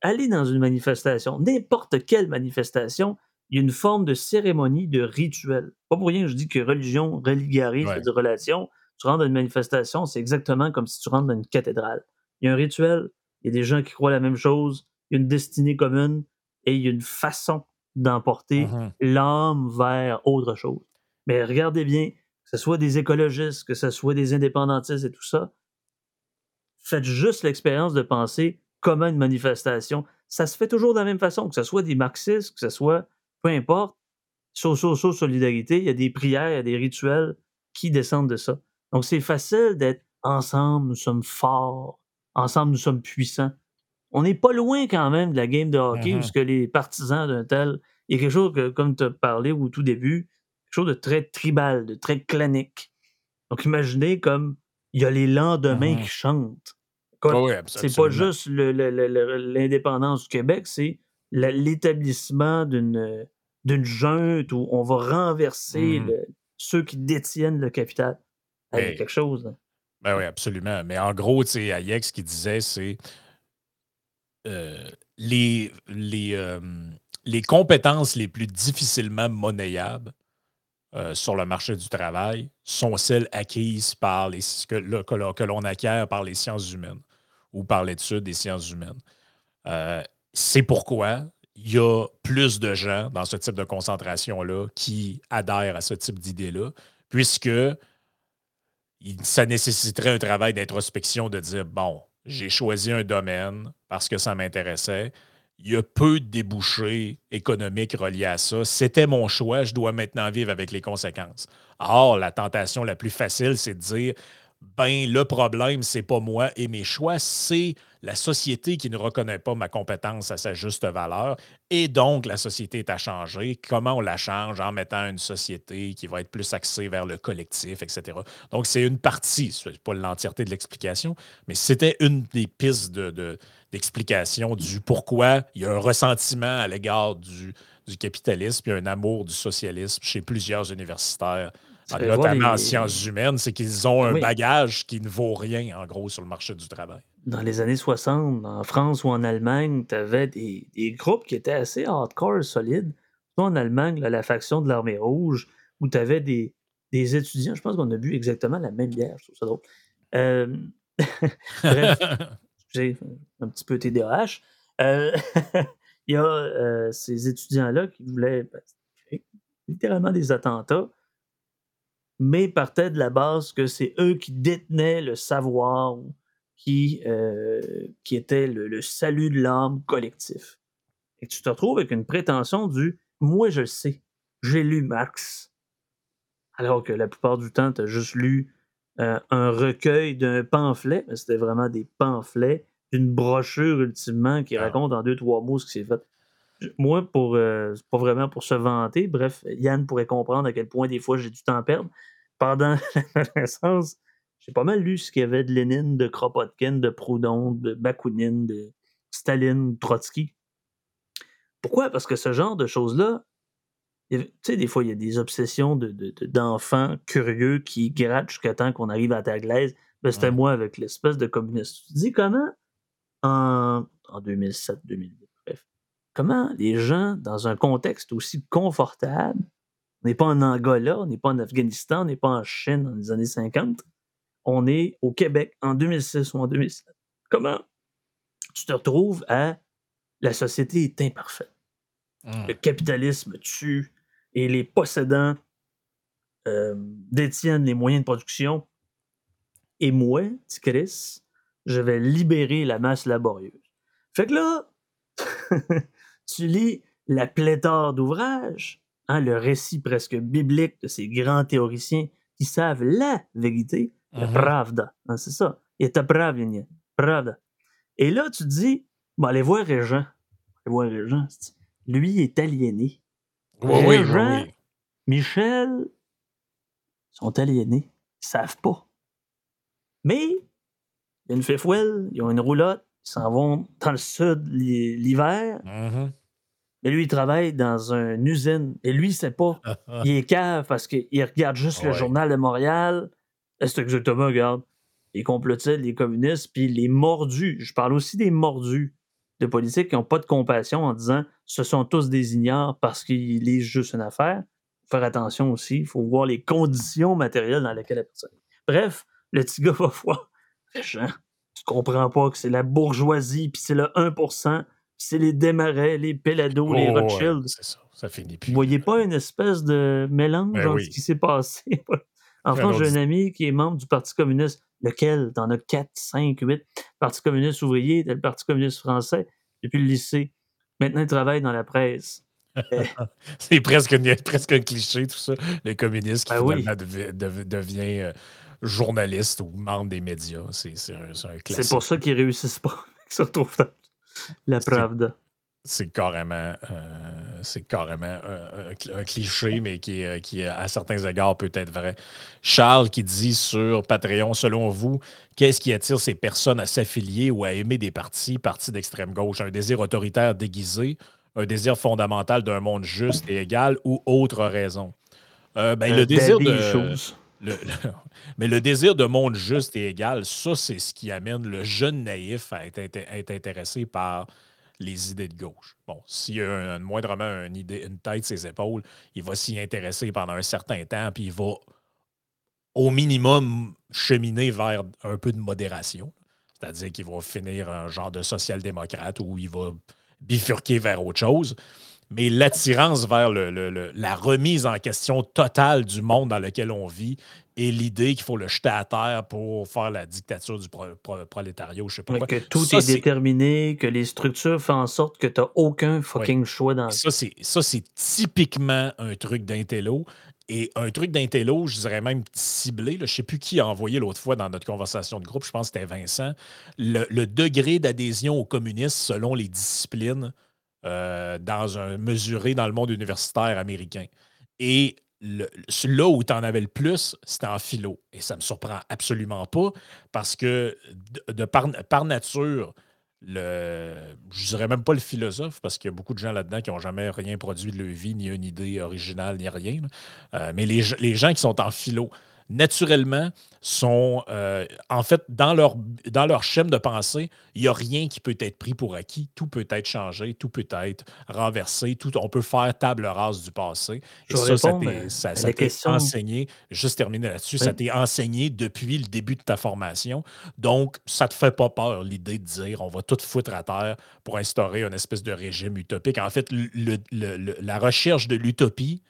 aller dans une manifestation, n'importe quelle manifestation, il y a une forme de cérémonie, de rituel. Pas pour rien que je dis que religion religarise ouais. relation. Tu rentres dans une manifestation, c'est exactement comme si tu rentres dans une cathédrale. Il y a un rituel, il y a des gens qui croient la même chose, il y a une destinée commune et il y a une façon d'emporter mmh l'âme vers autre chose. Mais regardez bien, que ce soit des écologistes, que ce soit des indépendantistes et tout ça, faites juste l'expérience de penser comment une manifestation, ça se fait toujours de la même façon, que ce soit des marxistes, que ce soit peu importe, so, so, so, solidarité, il y a des prières, il y a des rituels qui descendent de ça. Donc, c'est facile d'être ensemble, nous sommes forts, ensemble, nous sommes puissants. On n'est pas loin quand même de la game de hockey où mm-hmm. les partisans d'un tel, il y a quelque chose que, comme tu as parlé au tout début, quelque chose de très tribal, de très clanique. Donc, imaginez comme il y a les lendemains mm-hmm. qui chantent. c'est pas juste l'indépendance du Québec, c'est l'établissement d'une d'une junte où on va renverser mmh. ceux qui détiennent le capital. Il y a quelque chose.
Ben oui, absolument. Mais en gros, tu sais, Hayek, ce qu'il disait, c'est euh, les, les, euh, les compétences les plus difficilement monnayables euh, sur le marché du travail sont celles acquises par les que, que l'on acquiert par les sciences humaines ou par l'étude des sciences humaines. c'est pourquoi il y a plus de gens dans ce type de concentration-là qui adhèrent à ce type d'idée-là, puisque ça nécessiterait un travail d'introspection de dire, bon, j'ai choisi un domaine parce que ça m'intéressait. Il y a peu de débouchés économiques reliés à ça. C'était mon choix, je dois maintenant vivre avec les conséquences. Or, la tentation la plus facile, c'est de dire, ben le problème, c'est pas moi et mes choix, c'est la société qui ne reconnaît pas ma compétence à sa juste valeur. Et donc, la société est à changer. Comment on la change? En mettant une société qui va être plus axée vers le collectif, etc. Donc, c'est une partie, ce n'est pas l'entièreté de l'explication, mais c'était une des pistes d'explication du pourquoi il y a un ressentiment à l'égard du, du capitalisme et un amour du socialisme chez plusieurs universitaires notamment en sciences humaines, c'est qu'ils ont un bagage qui ne vaut rien, en gros, sur le marché du travail.
Dans les années 60, en France ou en Allemagne, tu avais des, groupes qui étaient assez hardcore, solides. en Allemagne, la faction de l'armée rouge, où tu avais des, étudiants, je pense qu'on a bu exactement la même bière, je trouve ça drôle. Euh, bref, j'ai un petit peu TDAH. Euh, il y a euh, ces étudiants-là qui voulaient ben, littéralement des attentats mais partaient de la base que c'est eux qui détenaient le savoir, qui, euh, qui était le, salut de l'âme collectif. Et tu te retrouves avec une prétention du moi je le sais, j'ai lu Marx. Alors que la plupart du temps, tu as juste lu euh, un recueil d'un pamphlet, mais c'était vraiment des pamphlets, d'une brochure ultimement qui ah. raconte en deux, trois mots ce qui s'est fait. Moi, pour euh, pas vraiment pour se vanter, bref, Yann pourrait comprendre à quel point des fois j'ai du temps à perdre. Pendant la naissance, j'ai pas mal lu ce qu'il y avait de Lénine, de Kropotkin, de Proudhon, de Bakounine, de Staline, Trotsky. Pourquoi? Parce que ce genre de choses-là, tu sais, des fois, il y a des obsessions d'enfants de, curieux qui grattent jusqu'à temps qu'on arrive à la glaise. Ben, C'était moi avec l'espèce de communiste. Tu te dis comment, en, en 2007-2008, bref, comment les gens, dans un contexte aussi confortable, on n'est pas en Angola, on n'est pas en Afghanistan, on n'est pas en Chine dans les années 50, on est au Québec en 2006 ou en 2007. Comment tu te retrouves à la société est imparfaite.
Mmh.
Le capitalisme tue et les possédants euh, détiennent les moyens de production. Et moi, petit Chris, je vais libérer la masse laborieuse. Fait que là, tu lis la pléthore d'ouvrages, hein, le récit presque biblique de ces grands théoriciens qui savent la vérité, la
Mhm.
pravda. hein, c'est ça. Et ta pravda. pravda. Et là, tu te dis, bon, allez voir Régent. Allez voir Régent. Lui est aliéné.
Oui, oui, oui,
Régent,
oui.
Michel sont aliénés. Ils savent pas. Mais, il y a une fifouelle, ils ont une roulotte, ils s'en vont dans le sud l'hi- l'hiver.
Mhm.
Mais lui, il travaille dans une usine. Et lui, il sait pas. Il est cave parce qu'il regarde juste le journal de Montréal. Et C'est exactement, regarde. Les complotistes, les communistes, puis les mordus. Je parle aussi des mordus de politique qui n'ont pas de compassion en disant ce sont tous des ignares parce qu'ils lisent juste une affaire. Faut faire attention aussi. Il faut voir les conditions matérielles dans lesquelles la personne. Bref, le petit gars va voir. tu comprends pas que c'est la bourgeoisie, puis c'est le 1%, c'est les démarrais, les Pellado, les
Oh, ouais,
Rothschild.
c'est ça. Ça finit plus.
Vous voyez pas une espèce de mélange
Ben
entre
oui.
ce qui s'est passé? en France, j'ai un ami qui est membre du Parti communiste. Lequel? T'en as 4, 5, 8. Parti communiste ouvrier, t'as le Parti communiste français, depuis le lycée. Maintenant, il travaille dans la presse.
C'est presque, presque un cliché, tout ça. Le communiste qui
Ben oui.
devient euh, journaliste ou membre des médias. C'est c'est un, c'est un classique.
C'est pour ça qu'ils réussissent pas. Ils se retrouvent dans la Pravda.
C'est carrément, euh, c'est carrément euh, un, cl- un cliché, mais qui, qui, à certains égards, peut être vrai. Charles qui dit sur Patreon, selon vous, qu'est-ce qui attire ces personnes à s'affilier ou à aimer des partis, partis d'extrême gauche? Un désir autoritaire déguisé, un désir fondamental d'un monde juste et égal ou autre raison? Euh, ben,
Euh,
le désir de. Mais le désir de monde juste et égal, ça, c'est ce qui amène le jeune naïf à être intéressé par les idées de gauche. Bon, s'il a un, moindrement une, idée, une tête ses épaules, il va s'y intéresser pendant un certain temps, puis il va au minimum cheminer vers un peu de modération. C'est-à-dire qu'il va finir un genre de social-démocrate où il va bifurquer vers autre chose. Mais l'attirance vers le- le- le- la remise en question totale du monde dans lequel on vit et l'idée qu'il faut le jeter à terre pour faire la dictature du pro- pro- prolétariat, ou je sais pas quoi.
que tout
Ça,
est déterminé, que les structures font en sorte que tu n'as aucun fucking choix dans
Ça, ça, c'est typiquement un truc d'intello. Et un truc d'intello, je dirais même ciblé. là. je ne sais plus qui a envoyé l'autre fois dans notre conversation de groupe, je pense que c'était Vincent. Le, le degré d'adhésion au communisme selon les disciplines euh, dans un mesuré dans le monde universitaire américain. Et le- là où tu en avais le plus, c'était en philo. Et ça ne me surprend absolument pas parce que de, par, nature, le, je dirais même pas le philosophe, parce qu'il y a beaucoup de gens là-dedans qui n'ont jamais rien produit de leur vie, ni une idée originale, ni rien. Euh, mais les, les gens qui sont en philo, naturellement, sont euh, en fait dans leur, dans leur schème de pensée, il n'y a rien qui peut être pris pour acquis. Tout peut être changé, tout peut être renversé, tout, on peut faire table rase du passé.
Je
Et
vais
ça, ça t'est- ça- enseigné, juste terminer là-dessus,
Oui.
ça t'est enseigné depuis le début de ta formation. Donc, ça te fait pas peur l'idée de dire on va tout foutre à terre pour instaurer une espèce de régime utopique. En fait, le- le- le- la recherche de l'utopie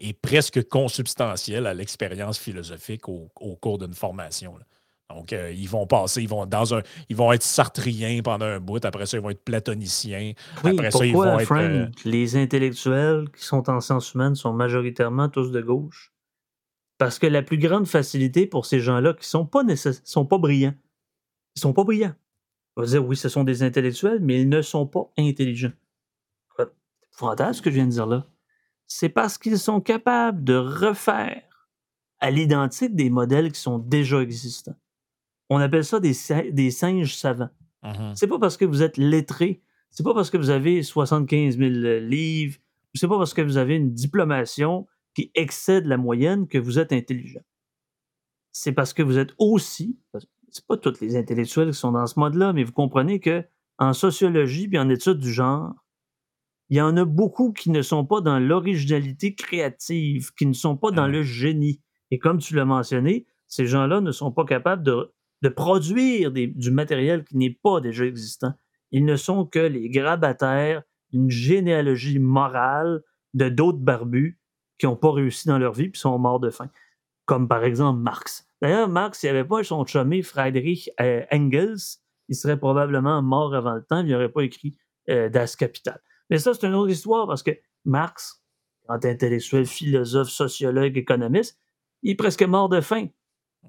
est presque consubstantielle à l'expérience philosophique au, au cours d'une formation. là. Donc, euh, ils vont passer, ils vont, dans un, ils vont être sartriens pendant un bout, après ça, ils vont être platoniciens.
Oui,
Après ça, ils vont être,
Frank,
euh,
les intellectuels qui sont en sciences humaines sont majoritairement tous de gauche? Parce que la plus grande facilité pour ces gens-là qui sont pas sont pas brillants, ils sont pas brillants. On va dire, oui, ce sont des intellectuels, mais ils ne sont pas intelligents. C'est épouvantable ce que je viens de dire là. C'est parce qu'ils sont capables de refaire à l'identique des modèles qui sont déjà existants. On appelle ça des, si- des singes savants.
Mhm.
C'est pas parce que vous êtes lettré, c'est pas parce que vous avez 75 000 livres, c'est pas parce que vous avez une diplomation qui excède la moyenne que vous êtes intelligent. C'est parce que vous êtes aussi, c'est pas tous les intellectuels qui sont dans ce mode-là, mais vous comprenez que en sociologie puis en études du genre, il y en a beaucoup qui ne sont pas dans l'originalité créative, qui ne sont pas dans
Mmh.
le génie. Et comme tu l'as mentionné, ces gens-là ne sont pas capables de, de produire des- du matériel qui n'est pas déjà existant. Ils ne sont que les grabataires d'une généalogie morale de d'autres barbus qui n'ont pas réussi dans leur vie puis sont morts de faim. Comme par exemple Marx. D'ailleurs, Marx, s'il n'y avait pas son chumé Friedrich euh, Engels, il serait probablement mort avant le temps, il n'aurait pas écrit euh, Das Kapital. Mais ça, c'est une autre histoire parce que Marx, quand intellectuel, philosophe, sociologue, économiste, il est presque mort de faim.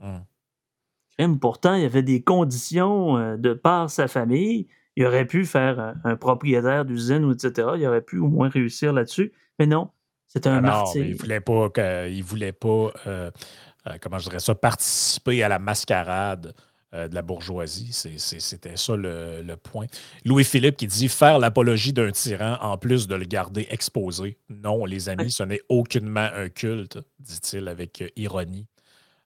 Hum.
Pourtant, il y avait des conditions euh, de par sa famille. Il aurait pu faire un, un propriétaire d'usine, ou etc. Il aurait pu au moins réussir là-dessus. Mais non, c'était un
Ah
martyr.
il voulait pas, que- il voulait pas euh, euh, comment je dirais ça, participer à la mascarade euh, de la bourgeoisie. C'était ça le, le point. Louis-Philippe qui dit faire l'apologie d'un tyran en plus de le garder exposé. Non, les amis, ce n'est aucunement un culte, dit-il avec euh, ironie.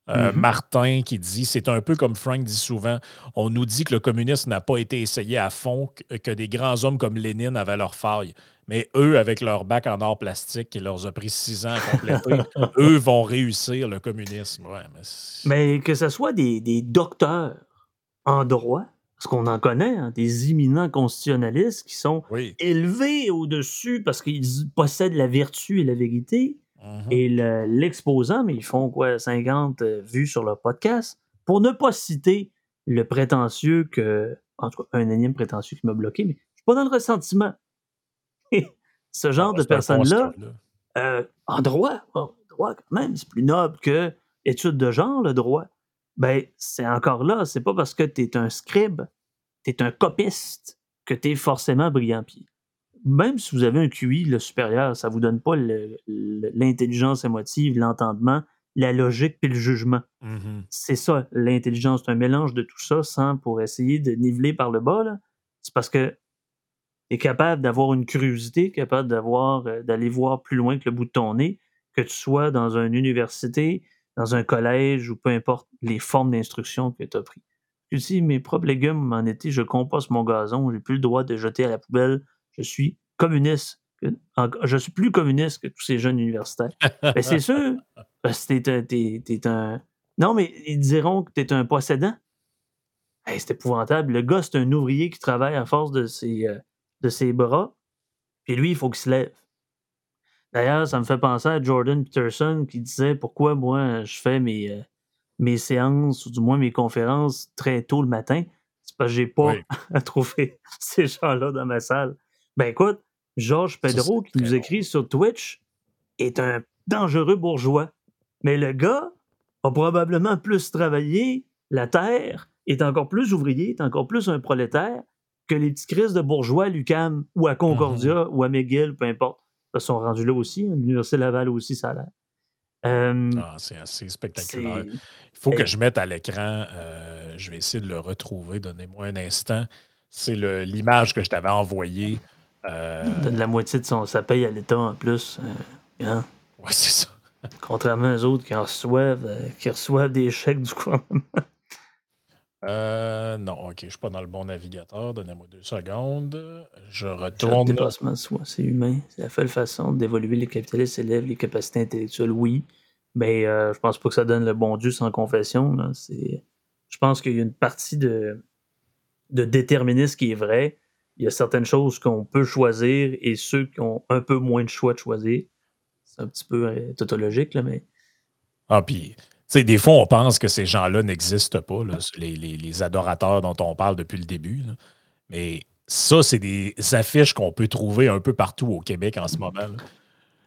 Euh,
Mhm.
Martin qui dit c'est un peu comme Frank dit souvent on nous dit que le communisme n'a pas été essayé à fond, que, que des grands hommes comme Lénine avaient leurs failles. Mais eux, avec leur bac en or plastique qui leur a pris six ans à compléter, eux vont réussir le communisme. Ouais, mais
que ce soit des, des docteurs en droit, parce qu'on en connaît, hein, des éminents constitutionnalistes qui sont
Oui.
élevés au-dessus parce qu'ils possèdent la vertu et la vérité,
Mhm.
et le- l'exposant, mais ils font quoi, 50 euh, vues sur le podcast, pour ne pas citer le prétentieux que, en tout cas, un énième prétentieux qui m'a bloqué, mais je suis pas dans le ressentiment. Ce genre
Ah,
de
c'est un
personnes-là, euh, en droit, droit quand même, c'est plus noble que étude de genre, le droit. Ben, c'est encore là, c'est pas parce que tu es un scribe, tu es un copiste, que tu es forcément brillant. Puis même si vous avez un QI le supérieur, ça vous donne pas l'intelligence émotive, l'entendement, la logique puis le jugement.
Mhm.
C'est ça, l'intelligence, c'est un mélange de tout ça sans pour essayer de niveler par le bas. C'est parce que tu es capable d'avoir une curiosité, capable d'avoir euh, d'aller voir plus loin que le bout de ton nez, que tu sois dans une université, dans un collège ou peu importe les formes d'instruction que tu as pris. Tu dis, mes propres légumes en été, je composte mon gazon, j'ai plus le droit de jeter à la poubelle, je suis communiste. Je suis plus communiste que tous ces jeunes universitaires. Ben, c'est sûr, parce que t'es un, t'es- t'es un- Non, mais ils diront que tu es un possédant. Hey, c'est épouvantable. Le gars, c'est un ouvrier qui travaille à force de ses, euh, de ses bras. Puis lui, il faut qu'il se lève. D'ailleurs, ça me fait penser à Jordan Peterson qui disait pourquoi moi je fais mes, euh, mes séances ou du moins mes conférences très tôt le matin? C'est parce que j'ai pas
Oui.
à trouver ces gens-là dans ma salle. Ben écoute, Georges Pedro qui nous écrit sur Twitch est un dangereux bourgeois. Mais le gars a probablement plus travaillé la terre, est encore plus ouvrier, est encore plus un prolétaire que les petits crises de bourgeois à l'UQAM ou à Concordia ou à McGill, peu importe. Ils sont rendus là aussi. hein. L'Université Laval aussi, ça a l'air. Euh,
Ah, c'est assez spectaculaire. Il faut que je mette à l'écran, euh, je vais essayer de le retrouver, donnez-moi un instant. C'est l'image que je t'avais envoyée. Euh,
donne la moitié de son, sa paye à l'État en plus. euh, hein.
ouais, c'est ça.
Contrairement aux autres qui en reçoivent, euh, qui reçoivent des chèques du gouvernement.
Euh, non, ok, je ne suis pas dans le bon navigateur. Donnez-moi deux secondes. Je
Le
retourne.
dépassement de soi, c'est humain. C'est la seule façon d'évoluer. Les capitalistes élèvent les capacités intellectuelles, oui. Mais euh, je pense pas que ça donne le bon Dieu sans confession. là. Je pense qu'il y a une partie de, de déterminisme qui est vrai. Il y a certaines choses qu'on peut choisir et ceux qui ont un peu moins de choix de choisir. C'est un petit peu euh, tautologique, là, mais
Ah, puis, tu sais, des fois, on pense que ces gens-là n'existent pas, là, les, les- les adorateurs dont on parle depuis le début. là. Mais ça, c'est des affiches qu'on peut trouver un peu partout au Québec en ce moment. là.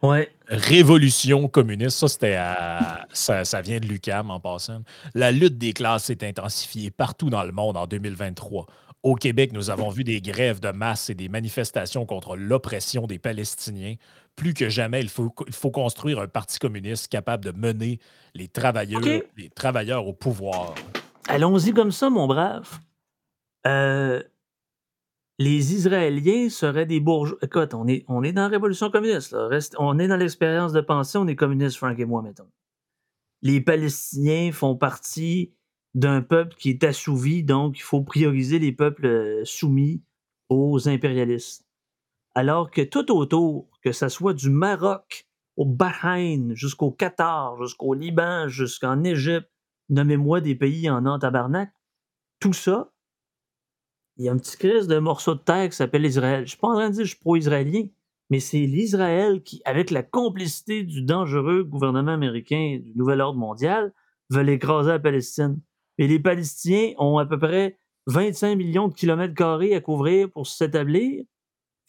ouais.
Révolution communiste, ça, c'était à- ça, ça vient de l'UCAM en passant. La lutte des classes s'est intensifiée partout dans le monde en 2023. Au Québec, nous avons vu des grèves de masse et des manifestations contre l'oppression des Palestiniens. Plus que jamais, il faut, il faut construire un parti communiste capable de mener les travailleurs,
OK.
les travailleurs au pouvoir.
Allons-y comme ça, mon brave. Euh, les Israéliens seraient des bourgeois. Écoute, on est, on est dans la révolution communiste. là. Reste- on est dans l'expérience de pensée, on est communiste, Frank et moi, mettons. Les Palestiniens font partie d'un peuple qui est assouvi, donc il faut prioriser les peuples euh, soumis aux impérialistes. alors que tout autour, que ce soit du Maroc au Bahreïn, jusqu'au Qatar, jusqu'au Liban, jusqu'en Égypte, nommez-moi des pays en an tout ça, il y a un petit crise de morceau de terre qui s'appelle Israël. Je ne suis pas en train de dire que je suis pro-israélien, mais c'est l'Israël qui, avec la complicité du dangereux gouvernement américain du nouvel ordre mondial, veut écraser la Palestine. Et les Palestiniens ont à peu près 25 millions de kilomètres carrés à couvrir pour s'établir.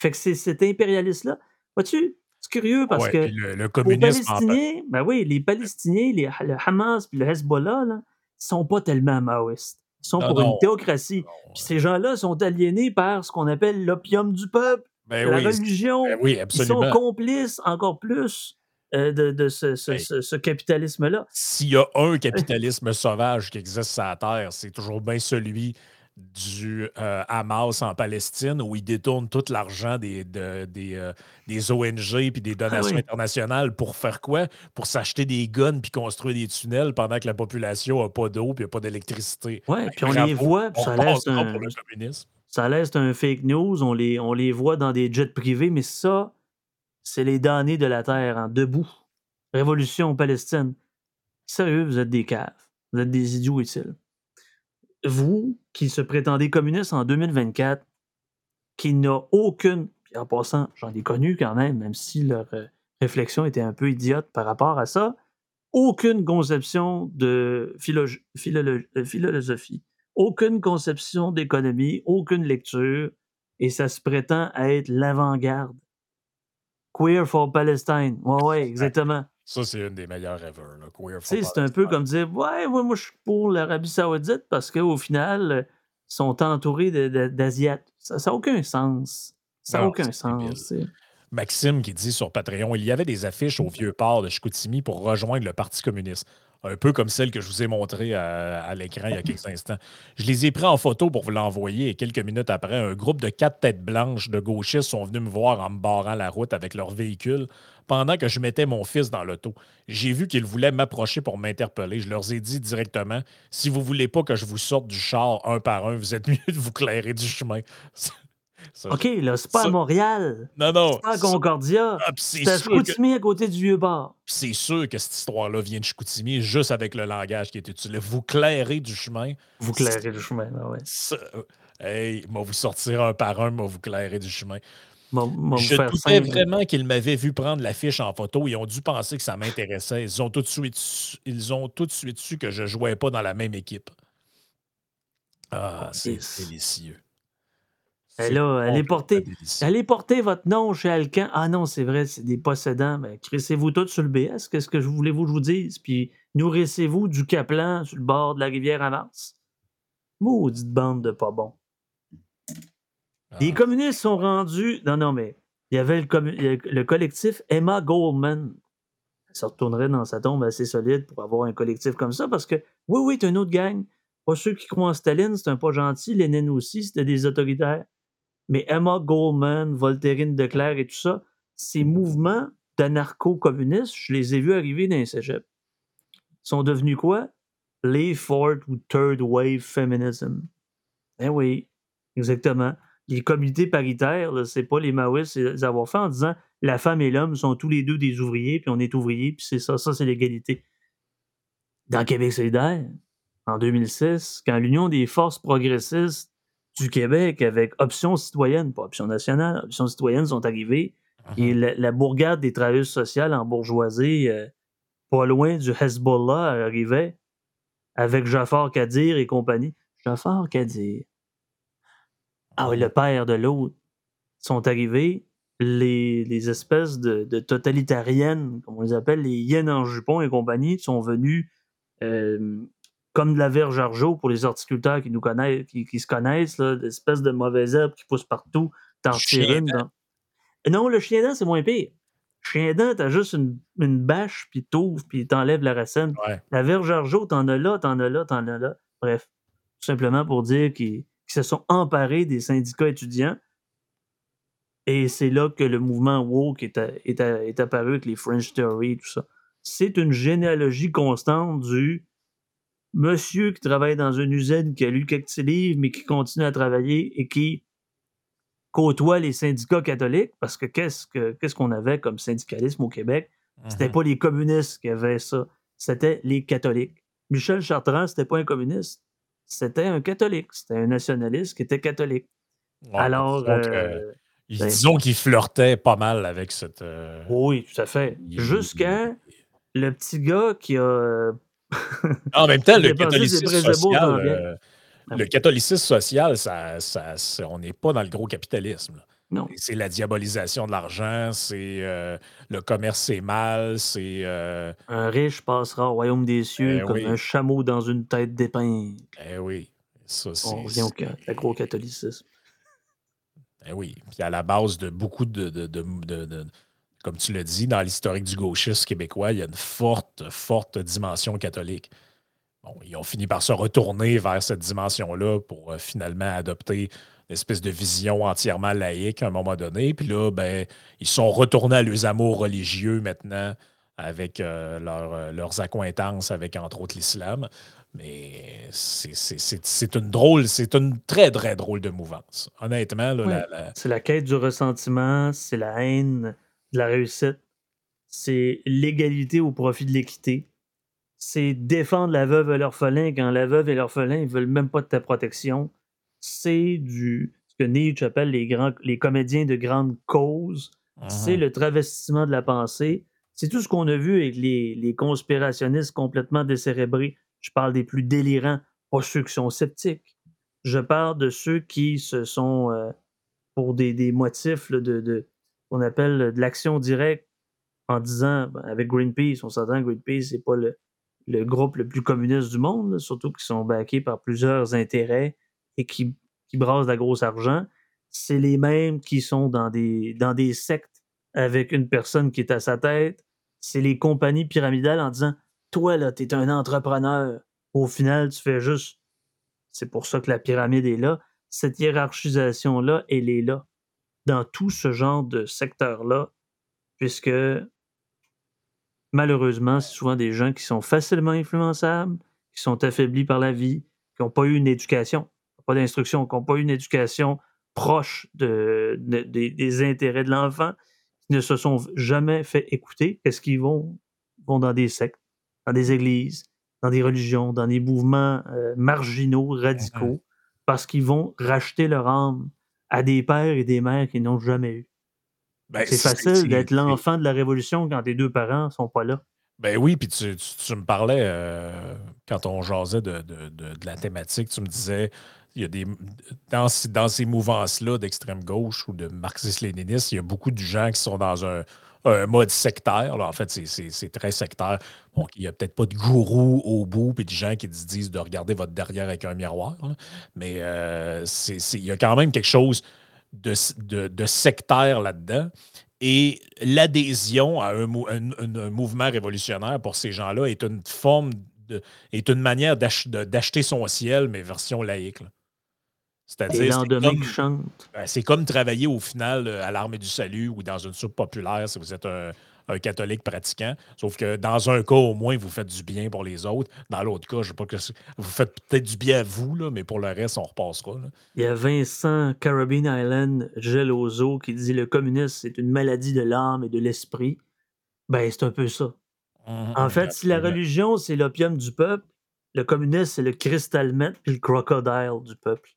Fait que c'est cet impérialiste-là. Vois-tu, c'est curieux parce que
le, le
les
communisme en
Palestiniens, ben oui, les Palestiniens, les, le Hamas puis le Hezbollah, là, sont pas tellement maoïstes. Ils sont
Non,
pour une
non.
théocratie. Puis ces gens-là sont aliénés par ce qu'on appelle l'opium du peuple,
Ben
la
oui,
religion.
ben oui,
Ils sont complices encore plus euh, de, de ce, ce- ce- ce capitalisme-là.
S'il y a un capitalisme sauvage qui existe sur la Terre, c'est toujours bien celui du euh, Hamas en Palestine où ils détournent tout l'argent des, de- des, euh, des ONG puis des
Ah
donations
oui.
internationales pour faire quoi? Pour s'acheter des guns puis construire des tunnels pendant que la population n'a pas d'eau puis n'a pas d'électricité.
Ouais,
Ben,
puis on les voit,
on
ça
pas
un,
pour le communisme.
ça c'est un fake news, on les, on les voit dans des jets privés, mais ça, c'est les damnés de la Terre, en debout. Révolution Palestine. Sérieux, vous êtes des caves. Vous êtes des idiots utiles. Vous, qui se prétendez communiste en 2024, qui n'a aucune, puis en passant, j'en ai connu quand même, même si leur euh, réflexion était un peu idiote par rapport à ça, aucune conception de euh, philosophie, aucune conception d'économie, aucune lecture, et ça se prétend être l'avant-garde. Queer for Palestine. Ouais, ouais, exactement.
Ça, c'est une des meilleures ever. Là, Queer for
c'est un peu comme dire Ouais, moi, moi je suis pour l'Arabie Saoudite parce qu'au final, euh, ils sont entourés d'Asiates. Ça n'a aucun sens. Ça n'a aucun sens.
Maxime qui dit sur Patreon, il y avait des affiches au vieux port de Chicoutimi pour rejoindre le Parti communiste. Un peu comme celle que je vous ai montrée à, l'écran il y a quelques instants. Je les ai pris en photo pour vous l'envoyer et quelques minutes après, un groupe de quatre têtes blanches de gauchistes sont venus me voir en me barrant la route avec leur véhicule pendant que je mettais mon fils dans l'auto. J'ai vu qu'ils voulaient m'approcher pour m'interpeller. Je leur ai dit directement si vous voulez pas que je vous sorte du char un par un, vous êtes mieux de vous clairer du chemin. Ça-
OK, là, c'est pas
ça-
à Montréal.
non, non.
C'est pas à Concordia.
ah, c'est
C'est à
que-
Chicoutimi à côté du Vieux-Bar.
c'est sûr que cette histoire-là vient de Chicoutimi juste avec le langage qui est utilisé. Vous clairez du chemin.
Vous clairez le chemin. Là, ouais.
Ça, hey, moi vous sortir un par un, moi vous clairer du chemin. Je doutais vraiment qu'ils m'avaient vu prendre l'affiche en photo. Ils ont dû penser que ça m'intéressait. Ils ont tout de suite su, ils ont tout de suite su que je jouais pas dans la même équipe. Ah, c'est
Yes.
délicieux.
Elle, là, elle. Allez porter votre nom chez Alcan. Ah non, c'est vrai, c'est des possédants. Ben, crissez-vous tous sur le BS. Qu'est-ce que je voulez-vous que je vous dise? Puis nourrissez-vous du Caplan sur le bord de la rivière à Mars. Maudite bande de pas bons. Les
Ah,
communistes sont rendus. Non, non, mais il y avait le, collectif Emma Goldman. Ça retournerait dans sa tombe assez solide pour avoir un collectif comme ça parce que, oui, oui, c'est une autre gang. Pas ceux qui croient en Staline, c'est un pas gentil. Lénine aussi, c'était des autoritaires. Mais Emma Goldman, Voltairine de Clerc et tout ça, ces mouvements d'anarcho-communistes, je les ai vus arriver dans les cégeps. Ils sont devenus quoi? Les fourth ou third wave feminism. Ben oui, exactement. Les comités paritaires, c'est pas les maoïstes, les avoir fait en disant la femme et l'homme sont tous les deux des ouvriers, puis on est ouvriers, puis c'est ça, ça c'est l'égalité. Dans Québec solidaire, en 2006, quand l'Union des forces progressistes du Québec avec Option citoyenne, pas Option nationale, Option citoyenne sont arrivés, et
mhm.
la, la bourgade des travailleuses sociales en bourgeoisie, euh, pas loin du Hezbollah, arrivait avec Jafar Kadir et compagnie. Jafar Kadir. Ah oui, le père de l'autre. Sont arrivés les, les espèces de, de totalitariennes, comme on les appelle, les hyènes en jupon et compagnie, sont venus euh, comme de la verge argeau pour les horticulteurs qui nous connaissent, qui, qui se connaissent, là, d'espèces de mauvaises herbes qui poussent partout. T'en une dans- Non, le chien dent, c'est moins pire. Chien dent, t'as juste une, une bâche, puis t'ouvres, puis t'enlèves la racine.
Ouais.
La verge argeau, t'en as là, t'en as là, t'en as là. Bref, tout simplement pour dire qu'ils se sont emparés des syndicats étudiants. Et c'est là que le mouvement woke est, est apparu avec les French Theory et tout ça. C'est une généalogie constante du monsieur qui travaille dans une usine, qui a lu quelques livres, mais qui continue à travailler et qui côtoie les syndicats catholiques, parce que qu'est-ce qu'on avait comme syndicalisme au Québec? C'était
Mhm.
pas les communistes qui avaient ça, c'était les catholiques. Michel Chartrand, c'était pas un communiste, c'était un catholique, c'était un nationaliste qui était catholique.
Ouais,
Alors, euh, ben-
disons qu'il flirtait pas mal avec cette. euh,
oui, tout à fait. Jusqu'à le petit gars qui a.
En même temps, le catholicisme social,
bien.
euh, le catholicisme social, ça, ça- on n'est pas dans le gros capitalisme. là. C'est la diabolisation de l'argent, c'est euh, le commerce, c'est mal, c'est. euh,
Un riche passera au royaume des cieux
Eh
comme
oui.
un chameau dans une tête d'épingle.
eh oui, ça, c'est.
On revient au ca- agro-catholicisme.
Eh oui. Puis à la base de beaucoup de- de- de- de- comme tu l'as dit, dans l'historique du gauchisme québécois, il y a une forte, forte dimension catholique. Bon, ils ont fini par se retourner vers cette dimension-là pour euh, finalement adopter une espèce de vision entièrement laïque à un moment donné. Puis là, ben, ils sont retournés à leurs amours religieux maintenant avec euh, leur, euh, leurs accointances avec, entre autres, l'islam. Mais c'est- une drôle, c'est une très, très drôle de mouvance. Honnêtement, là,
Ouais.
la-
C'est la quête du ressentiment, c'est la haine de la réussite, c'est l'égalité au profit de l'équité, c'est défendre la veuve et l'orphelin quand la veuve et l'orphelin ne veulent même pas de ta protection. C'est du ce que Nietzsche appelle les, grands, les comédiens de grande cause. C'est
Mhm.
le travestissement de la pensée. C'est tout ce qu'on a vu avec les, les conspirationnistes complètement décérébrés. Je parle des plus délirants, pas ceux qui sont sceptiques. Je parle de ceux qui se sont, euh, pour des, des motifs là, de, de qu'on appelle de l'action directe, en disant, ben, avec Greenpeace, on s'entend que Greenpeace, c'est pas le, groupe le plus communiste du monde, surtout qu'ils sont backés par plusieurs intérêts et qui, qui brassent de la grosse argent. C'est les mêmes qui sont dans des, dans des sectes avec une personne qui est à sa tête. C'est les compagnies pyramidales en disant Toi, là, t'es un entrepreneur. Au final, tu fais juste. C'est pour ça que la pyramide est là. Cette hiérarchisation-là, elle est là. Dans tout ce genre de secteur-là, puisque malheureusement, c'est souvent des gens qui sont facilement influençables, qui sont affaiblis par la vie, qui n'ont pas eu une éducation, pas d'instruction, qui n'ont pas eu une éducation proche de, de- des- des intérêts de l'enfant, qui ne se sont jamais fait écouter. Qu'est-ce qu'ils vont? Ils vont dans des sectes, dans des églises, dans des religions, dans des mouvements euh, marginaux, radicaux, parce qu'ils vont racheter leur âme à des pères et des mères qu'ils n'ont jamais eu.
Ben,
C'est facile d'être l'enfant de la révolution quand tes deux parents sont pas là.
Ben oui, puis tu, tu- tu me parlais euh, quand on jasait de, de- de- de la thématique, tu me disais, il y a des dans, ces- dans ces mouvances-là d'extrême gauche ou de marxisme-léninisme, il y a beaucoup de gens qui sont dans un, un mode sectaire. En fait, c'est- très sectaire. Bon, il n'y a peut-être pas de gourou au bout, puis de gens qui se disent de regarder votre derrière avec un miroir. Mais euh, il y a quand même quelque chose de, de- sectaire là-dedans. Et l'adhésion à un, mou- un- un- un mouvement révolutionnaire pour ces gens-là est une forme, de, est une manière d'acheter son ciel, mais version laïque. C'est-à-dire, c'est comme, travailler au final euh, à l'Armée du Salut ou dans une soupe populaire si vous êtes un, un catholique pratiquant. Sauf que dans un cas, au moins, vous faites du bien pour les autres. Dans l'autre cas, je sais pas que vous faites peut-être du bien à vous, là, mais pour le reste, on repassera. là.
Il y a Vincent Carabine Island Geloso qui dit le communisme, c'est une maladie de l'âme et de l'esprit. Ben, c'est un peu ça. En fait, si la religion, c'est l'opium du peuple, le communisme, c'est le cristal puis le crocodile du peuple.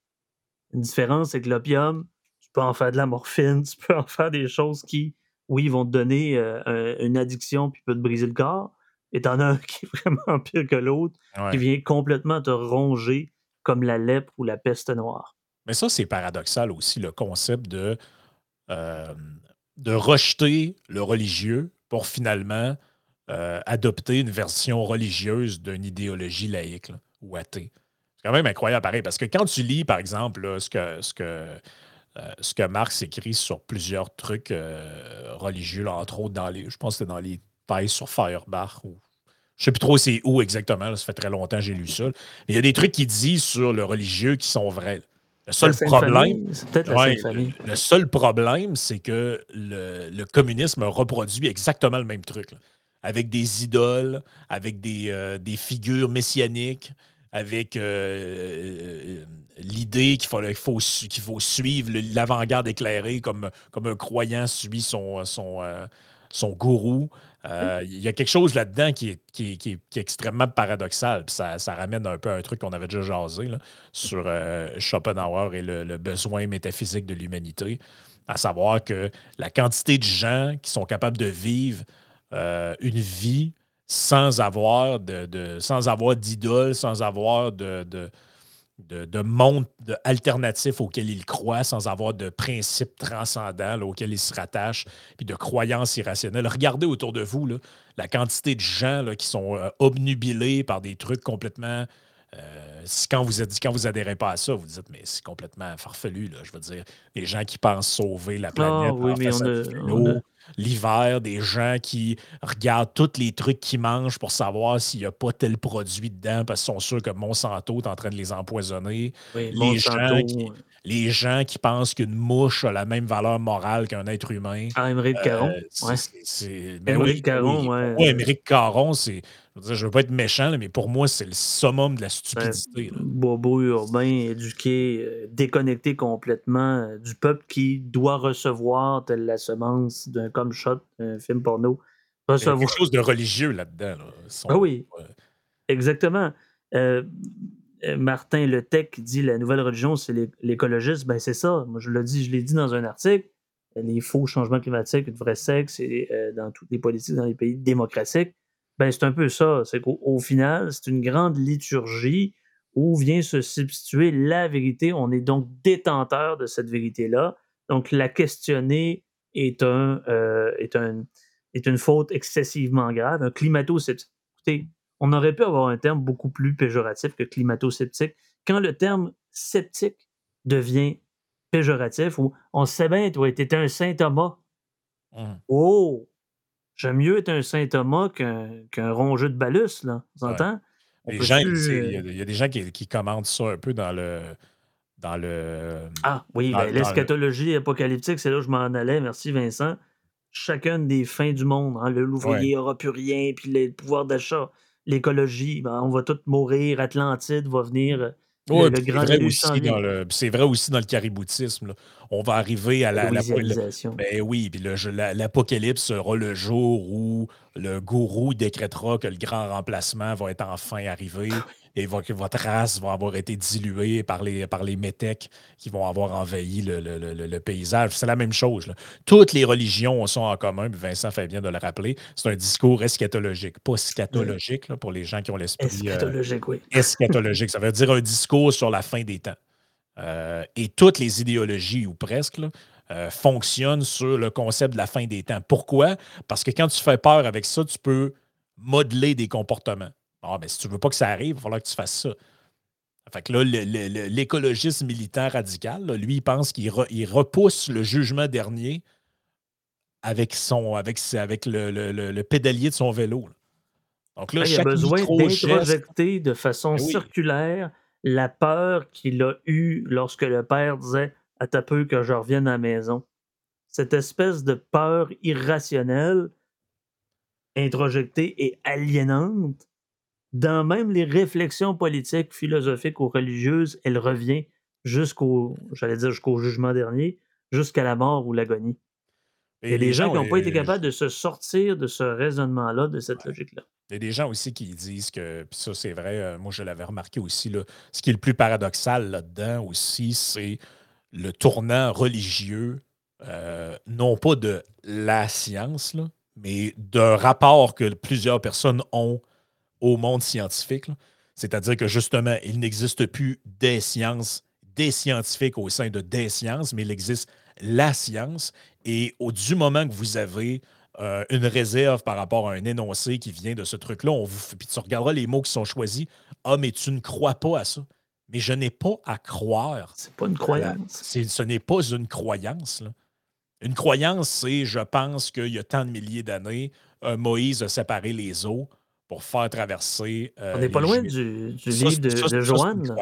Une différence, c'est que l'opium, tu peux en faire de la morphine, tu peux en faire des choses qui, oui, vont te donner euh, un- une addiction puis peut te briser le corps. Et t'en as un qui est vraiment pire que l'autre,
Ouais.
qui vient complètement te ronger comme la lèpre ou la peste noire.
Mais ça, c'est paradoxal aussi, le concept de, euh, de rejeter le religieux pour finalement euh, adopter une version religieuse d'une idéologie laïque là, ou athée. C'est quand même incroyable, pareil, parce que quand tu lis, par exemple, là, ce, que, ce, que, euh, ce que Marx écrit sur plusieurs trucs euh, religieux, là, entre autres dans les, je pense que c'était dans les thèses sur Feuerbach ou je sais plus trop c'est où exactement, là, ça fait très longtemps que j'ai lu ça. Mais il y a des trucs qu'il dit sur le religieux qui sont vrais. Le seul problème, Ouais, le, le seul problème, c'est que le, le communisme reproduit exactement le même truc. là. Avec des idoles, avec des, euh, des figures messianiques, avec euh, euh, l'idée qu'il faut, faut, suivre l'avant-garde éclairée comme, comme un croyant suit son, son, son gourou. Il y a quelque chose là-dedans qui est, qui, qui, est, extrêmement paradoxal. ça, ça, ramène un peu à un truc qu'on avait déjà jasé là, sur Schopenhauer et le, besoin métaphysique de l'humanité à savoir que la quantité de gens qui sont capables de vivre euh, une vie sans avoir de, sans avoir d'idole, sans avoir de, de, de, monde alternatif auquel ils croient, sans avoir de principes transcendants auxquels ils se rattachent, puis de croyances irrationnelles. Regardez autour de vous la quantité de gens qui sont euh, obnubilés par des trucs complètement euh, quand vous êtes, quand vous adhérez pas à ça, vous dites mais c'est complètement farfelu. Là. Je veux dire, des gens qui pensent sauver la planète
ah
l'hiver, des gens qui regardent tous les trucs qu'ils mangent pour savoir s'il n'y a pas tel produit dedans parce qu'ils sont sûrs que Monsanto est en train de les empoisonner.
les,
gens qui, les gens qui pensent qu'une mouche a la même valeur morale qu'un être humain.
Ah, Émeric Caron. Euh,
c'est,
ben Caron, ouais.
Émeric Caron, c'est je ne veux pas être méchant, mais pour moi, c'est le summum de la stupidité.
Bobo urbain, éduqué, euh, déconnecté complètement euh, du peuple qui doit recevoir telle la semence d'un comme shot, un film porno.
Recevoir... Il y a quelque chose de religieux là-dedans.
Ah oui, exactement. Euh, Martin Le Tech dit la nouvelle religion, c'est l'écologiste. Ben, c'est ça. Moi, je l'ai dit, je l'ai dit dans un article. Les faux changements climatiques, le vrai sexe, c'est dans toutes les politiques dans les pays démocratiques ben, c'est un peu ça. C'est qu'au final, c'est une grande liturgie où vient se substituer la vérité. On est donc détenteur de cette vérité-là. Donc, la questionner est, un, euh, est, un, est une faute excessivement grave. Un climato-sceptique. Écoutez, on aurait pu avoir un terme beaucoup plus péjoratif que climato-sceptique. Quand le terme sceptique devient péjoratif, ou on sait bien, toi, tu un saint Thomas. Mmh. Oh, J'aime mieux être un Saint Thomas qu'un rongeux de balus, là. Vous entendez?
Il y, a des gens qui, qui commentent ça un peu dans le. Dans le
ah oui, ben, l'eschatologie apocalyptique, c'est là où je m'en allais. Merci Vincent. Chacune des fins du monde. Hein, L'ouvrier n'aura plus rien, puis le pouvoir d'achat, l'écologie, ben, on va tous mourir, Atlantide va venir
c'est vrai, aussi dans le cariboutisme. On va arriver à la,
la,
ben oui, puis l'apocalypse sera le jour où le gourou décrétera que le grand remplacement va être enfin arrivé. Et votre race va avoir été diluée par les, par les métèques qui vont avoir envahi le, paysage. C'est la même chose. Toutes les religions sont en commun, puis Vincent fait bien de le rappeler. C'est un discours eschatologique, pas scatologique pour les gens qui ont l'esprit.
Euh, eschatologique, oui.
Eschatologique, ça veut dire un discours sur la fin des temps. Euh, et toutes les idéologies, ou presque, euh, fonctionnent sur le concept de la fin des temps. Pourquoi? Parce que quand tu fais peur avec ça, tu peux modeler des comportements. Ah, ben, si tu veux pas que ça arrive, il va falloir que tu fasses ça. Fait que là, l'écologiste militant radical, lui, il pense qu'il repousse le jugement dernier avec, son, avec, avec le, pédalier de son vélo.
Donc là, il a besoin d'introjecter de façon circulaire la peur qu'il a eue lorsque le père disait À ta peu que je revienne à la maison. Cette espèce de peur irrationnelle, introjectée et aliénante, dans même les réflexions politiques, philosophiques ou religieuses, elle revient jusqu'au, j'allais dire jusqu'au jugement dernier, jusqu'à la mort ou l'agonie. Il y a des gens qui n'ont pas été capables de se sortir de ce raisonnement-là, de cette logique-là.
Il y a des gens aussi qui disent que, puis ça c'est vrai, euh, moi je l'avais remarqué aussi, là, ce qui est le plus paradoxal là-dedans aussi, c'est le tournant religieux, euh, non pas de la science, mais d'un rapport que plusieurs personnes ont au monde scientifique. C'est-à-dire que justement, il n'existe plus des sciences, des scientifiques au sein de des sciences, mais il existe la science. Et au du moment que vous avez euh, une réserve par rapport à un énoncé qui vient de ce truc-là, on vous, puis tu regarderas les mots qui sont choisis. Ah, mais tu ne crois pas à ça. Mais je n'ai pas à croire.
C'est pas une croyance.
ce n'est pas une croyance. Une croyance, c'est je pense qu'il y a tant de milliers d'années, euh, Moïse a séparé les eaux pour faire traverser.
Euh, on n'est pas loin du, livre de, Joanne.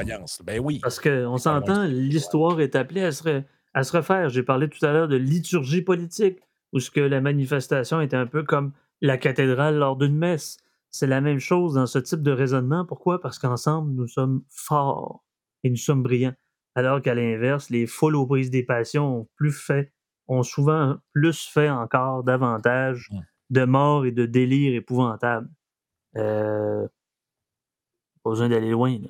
Ben oui.
Parce qu'on s'entend, l'histoire est appelée à se, à se refaire. J'ai parlé tout à l'heure de liturgie politique, où ce que la manifestation était un peu comme la cathédrale lors d'une messe. C'est la même chose dans ce type de raisonnement. Pourquoi? Parce qu'ensemble, nous sommes forts et nous sommes brillants. alors qu'à l'inverse, les foules aux prises des passions ont, plus fait, ont souvent plus fait encore davantage
Mmh.
de morts et de délires épouvantables. Euh, pas besoin d'aller loin. Là.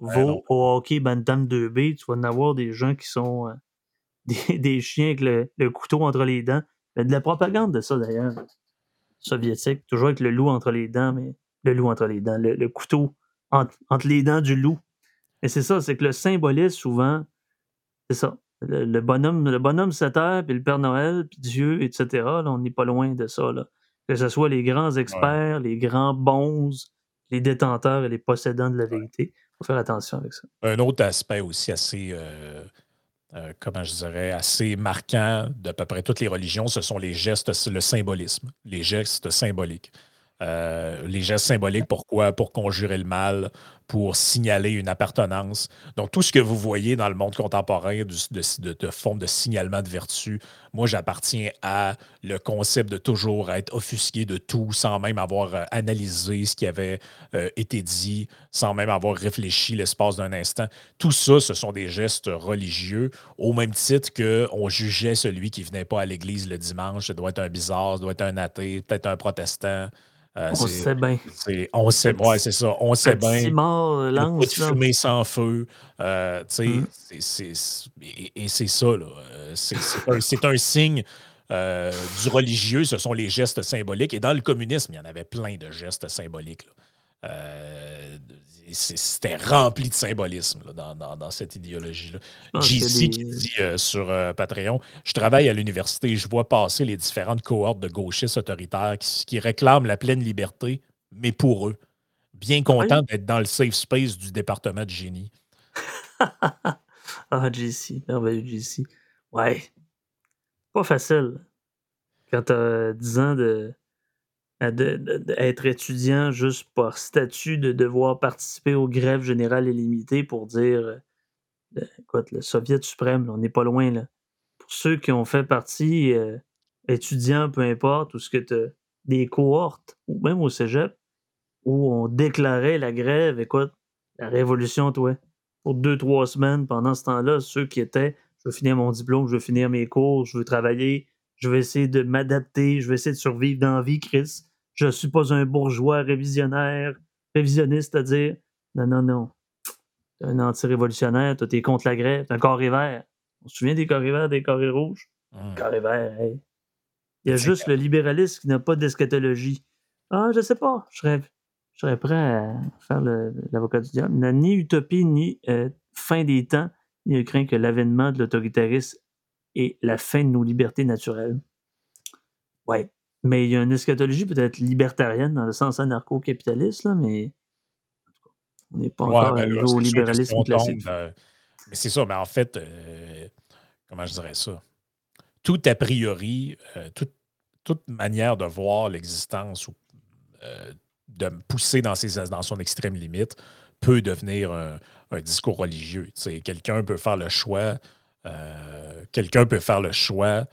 Ouais, non.
au hockey Bantam 2B, tu vas en avoir des gens qui sont euh, des, des chiens avec le, le couteau entre les dents. Il y a de la propagande de ça d'ailleurs, soviétique, toujours avec le loup entre les dents, mais le loup entre les dents, le, le couteau entre, entre les dents du loup. Et c'est ça, c'est que le symbolisme, souvent, c'est ça. Le, le bonhomme, le bonhomme 7 heures, puis le Père Noël, puis Dieu, etc. Là, on n'est pas loin de ça. Là. Que ce soit les grands experts, les grands bons, les détenteurs et les possédants de la vérité. Il faut faire attention avec ça.
Un autre aspect aussi assez, euh, euh, comment je dirais, assez marquant d'à peu près toutes les religions, ce sont les gestes, le symbolisme, les gestes symboliques. Euh, les gestes symboliques, pourquoi? Pour conjurer le mal, pour signaler une appartenance. Donc, tout ce que vous voyez dans le monde contemporain de, forme de signalement de vertu, moi, j'appartiens à le concept de toujours être offusqué de tout sans même avoir euh, analysé ce qui avait euh, été dit, sans même avoir réfléchi l'espace d'un instant. Tout ça, ce sont des gestes religieux, au même titre qu'on jugeait celui qui venait pas à l'église le dimanche, ça doit être un bizarre, ça doit être un athée, peut-être un protestant.
Euh, on sait bien.
On sait, ouais, c'est ça. On sait bien.
mort lance.
de fumée sans feu. Euh, mm. et, et c'est ça, là. C'est un, un, signe euh, du religieux. Ce sont les gestes symboliques. Et dans le communisme, il y en avait plein de gestes symboliques. Euh, C'était rempli de symbolisme là, dans, dans, dans, cette idéologie-là.
Ah,
JC qui dit euh, sur euh, Patreon Je travaille à l'université et je vois passer les différentes cohortes de gauchistes autoritaires qui, qui réclament la pleine liberté, mais pour eux. Bien content oui? d'être dans le safe space du département de génie.
ah, JC, merveilleux JC. Ouais. Pas facile. Quand t'as 10 ans de d'être étudiant juste par statut, de devoir participer aux grèves générales illimitées pour dire euh, écoute, le Soviet suprême, on n'est pas loin. Là. Pour ceux qui ont fait partie, euh, étudiants, peu importe, ou ce que tu des cohortes, ou même au cégep, où on déclarait la grève, écoute, la révolution, toi, pour deux, trois semaines pendant ce temps-là, ceux qui étaient je veux finir mon diplôme, je veux finir mes cours, je veux travailler, je vais essayer de m'adapter, je vais essayer de survivre dans la vie, Chris. Je suis pas un bourgeois révisionnaire, révisionniste, c'est-à-dire, non, non, non. T'es un anti-révolutionnaire, toi, t'es contre la grève, t'es un carré vert. On se souvient des carrés verts, des carrés rouges? Mmh. Carré vert, hey. Il y a juste le libéralisme qui n'a pas d'eschatologie. Ah, je sais pas, je serais, je serais prêt à faire l'avocat du diable. Il n'a ni utopie, ni euh, fin des temps, ni craint que l'avènement de l'autoritarisme et la fin de nos libertés naturelles. Ouais. Mais il y a une eschatologie peut-être libertarienne dans le sens anarcho-capitaliste, là, mais on n'est pas
ouais,
encore
ben là,
au libéralisme classique.
euh, mais c'est ça, mais en fait, euh, comment je dirais ça? Tout a priori, euh, toute, toute manière de voir l'existence ou euh, de pousser dans, ses, dans son extrême limite peut devenir un, un discours religieux. Quelqu'un peut faire le choix, euh, quelqu'un peut faire le choix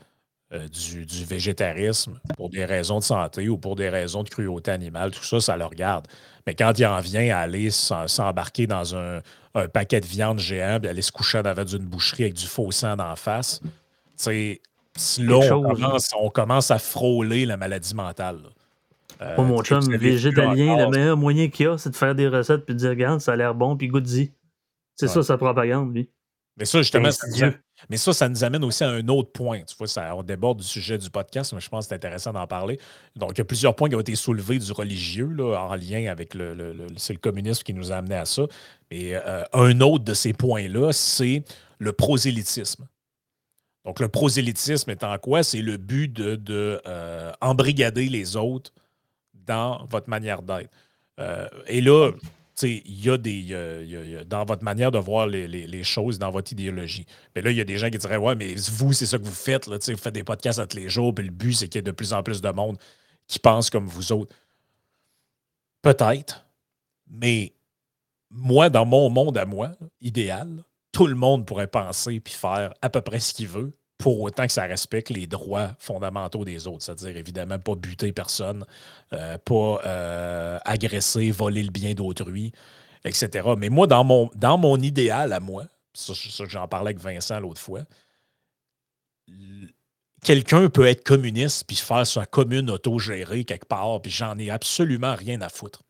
euh, du, du végétarisme pour des raisons de santé ou pour des raisons de cruauté animale, tout ça, ça le regarde. Mais quand il en vient à aller s'embarquer dans un, un paquet de viande géant, puis aller se coucher en avant d'une boucherie avec du faux sang d'en face, sais, là,
Quelque
on commence, on commence à frôler la maladie mentale. Euh,
Pas mon chum végétalien, le meilleur moyen qu'il y a, c'est de faire des recettes puis de dire regarde, ça a l'air bon, puis goûte-y. C'est
Ouais.
ça sa propagande, lui.
Mais ça, justement, ça nous, mais ça, ça nous amène aussi à un autre point. Tu vois, ça, on déborde du sujet du podcast, mais je pense que c'est intéressant d'en parler. Donc, il y a plusieurs points qui ont été soulevés du religieux là, en lien avec le, le- le- c'est le communisme qui nous a amené à ça. Et euh, un autre de ces points-là, c'est le prosélytisme. Donc, le prosélytisme étant quoi? C'est le but de, de, euh, embrigader les autres dans votre manière d'être. Euh, et là, il y a des. dans votre manière de voir les, choses, dans votre idéologie. Mais là, il y a des gens qui diraient Ouais, mais vous, c'est ça que vous faites. Là, vous faites des podcasts à tous les jours, puis le but, c'est qu'il y ait de plus en plus de monde qui pense comme vous autres. Peut-être. Mais moi, dans mon monde à moi, idéal, tout le monde pourrait penser puis faire à peu près ce qu'il veut, pour autant que ça respecte les droits fondamentaux des autres. C'est-à-dire, évidemment, pas buter personne, euh, pas euh, agresser, voler le bien d'autrui, etc. Mais moi, dans mon, dans mon idéal à moi, ça, j'en parlais avec Vincent l'autre fois, quelqu'un peut être communiste puis faire sa commune autogérée quelque part, puis j'en ai absolument rien à foutre.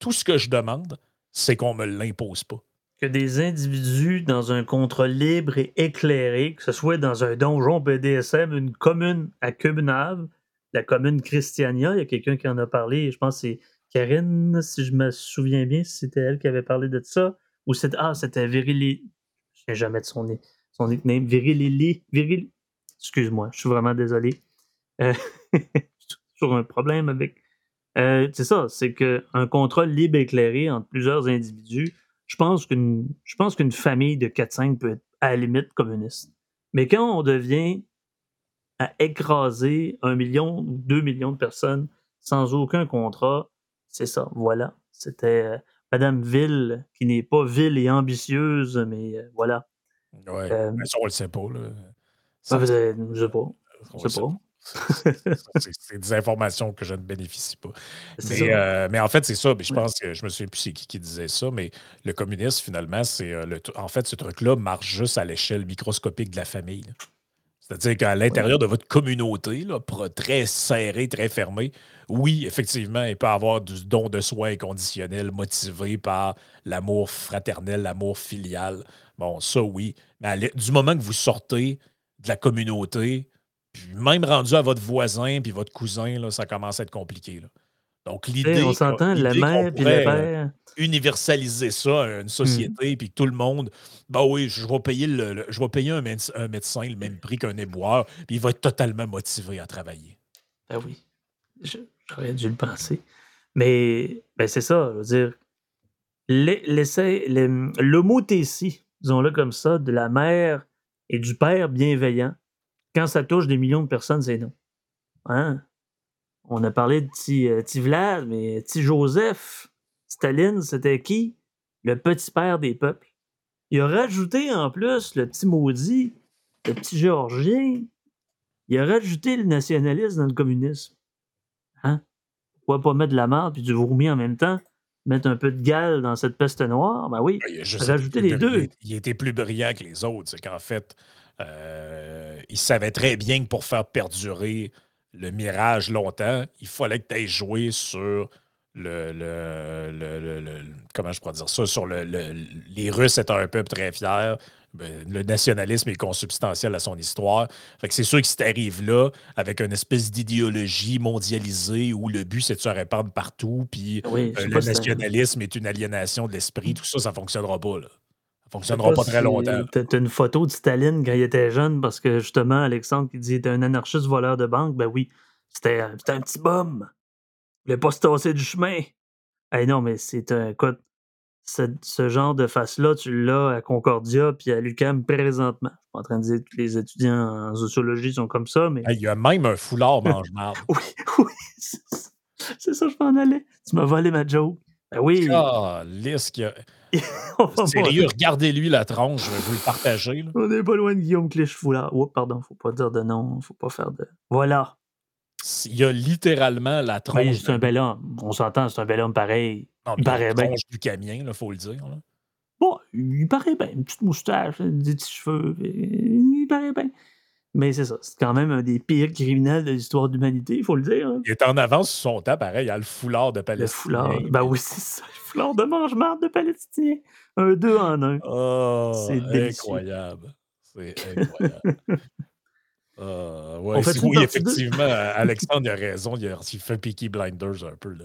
Tout ce que je demande, c'est qu'on me l'impose pas.
Que des individus dans un contrôle libre et éclairé, que ce soit dans un donjon BDSM, une commune à Cubnave, la commune Christiania, il y a quelqu'un qui en a parlé, je pense que c'est Karine, si je me souviens bien, c'était elle qui avait parlé de ça, ou c'était, ah, c'était Virili, je ne sais jamais de son, son nickname, Virilili, Viril, excuse-moi, je suis vraiment désolé. Euh, toujours un problème avec. Euh, c'est ça, c'est qu'un contrôle libre éclairé entre plusieurs individus, je pense qu'une, je pense qu'une famille de 4-5 peut être à la limite communiste. Mais quand on devient à écraser un million ou deux millions de personnes sans aucun contrat, c'est ça, voilà. C'était euh, Madame Ville, qui n'est pas ville et ambitieuse, mais euh, voilà.
Ouais, euh, mais ça, on le sait pas. Là.
Ça, je sais pas. Je sais
pas. C'est des informations que je ne bénéficie pas. Mais, mais, en fait, c'est ça. Mais je pense que je me souviens plus c'est qui qui disait ça, mais le communisme, finalement, c'est en fait, ce truc-là marche juste à l'échelle microscopique de la famille. C'est-à-dire qu'à l'intérieur de votre communauté, là, très serrée, très fermée, oui, effectivement, il peut y avoir du don de soi inconditionnel motivé par l'amour fraternel, l'amour filial. Bon, ça, oui. Mais du moment que vous sortez de la communauté, puis même rendu à votre voisin puis votre cousin, là, ça commence à être compliqué. Là. Donc, l'idée.
On s'entend, la mère puis le euh, père.
Universaliser ça à une société, mmh. puis tout le monde, bah oui, je vais payer, le, je vais payer un, médecin le même prix qu'un éboueur, puis il va être totalement motivé à travailler.
Ben oui, j'aurais dû le penser. Mais ben c'est ça, je veux dire, le mot disons-le comme ça, de la mère et du père bienveillant, quand ça touche des millions de personnes, c'est non. Hein? On a parlé de petit, euh, Vlad, mais petit Joseph, Staline, c'était qui? Le petit père des peuples. Il a rajouté en plus le petit maudit, le petit Géorgien. Il a rajouté le nationalisme dans le communisme. Hein? Pourquoi pas mettre de la merde puis du vomi en même temps? Mettre un peu de gale dans cette peste noire? Ben oui, ben, rajouter les deux.
Il était plus brillant que les autres. C'est qu'en fait, euh, il savait très bien que pour faire perdurer le mirage longtemps, il fallait que tu aies joué sur le, le, comment je pourrais dire ça, sur le, les Russes étant un peuple très fier. Ben, le nationalisme est consubstantiel à son histoire. Fait que c'est sûr que si tu arrives là avec une espèce d'idéologie mondialisée où le but c'est de se répandre partout, puis euh, le nationalisme est une aliénation de l'esprit, tout ça, ça ne fonctionnera pas. Là fonctionnera pas, très longtemps.
Tu as une photo de Staline quand il était jeune parce que justement, Alexandre qui dit était un anarchiste voleur de banque. Ben oui, c'était un petit bum. Il voulait pas se tasser du chemin. Eh non, mais c'est un. Écoute, ce, genre de face-là, tu l'as à Concordia puis à l'UCAM présentement. Je suis pas en train de dire que les étudiants en sociologie sont comme ça, mais.
Il y a même un foulard mange-marde.
oui, oui, c'est ça, je m'en allais. Tu m'as volé ma joke. Ben oui.
Ah, a. Sérieux, regardez-lui la tronche, je vais vous le partager.
On n'est pas loin de Guillaume Clich-Foulard. Oh, pardon, faut pas dire de nom, faut pas faire de. Voilà.
Il y a littéralement la tronche.
c'est un bel homme. On s'entend, c'est un bel homme pareil.
il paraît bien. du camion, il faut le dire.
Bon, il paraît bien. Une petite moustache, des petits cheveux. Il paraît bien. Mais c'est ça, c'est quand même un des pires criminels de l'histoire de l'humanité, il faut le dire. Hein.
Il est en avance sur son temps, pareil, il y a le foulard de Palestine. Le
foulard, ben oui, c'est ça, le foulard de mange-marde de Palestinien. Un deux en un.
Oh, c'est incroyable. C'est incroyable. Uh, ouais, oui, effectivement, Alexandre a raison. Il, a, il fait Peaky Blinders un peu. Là.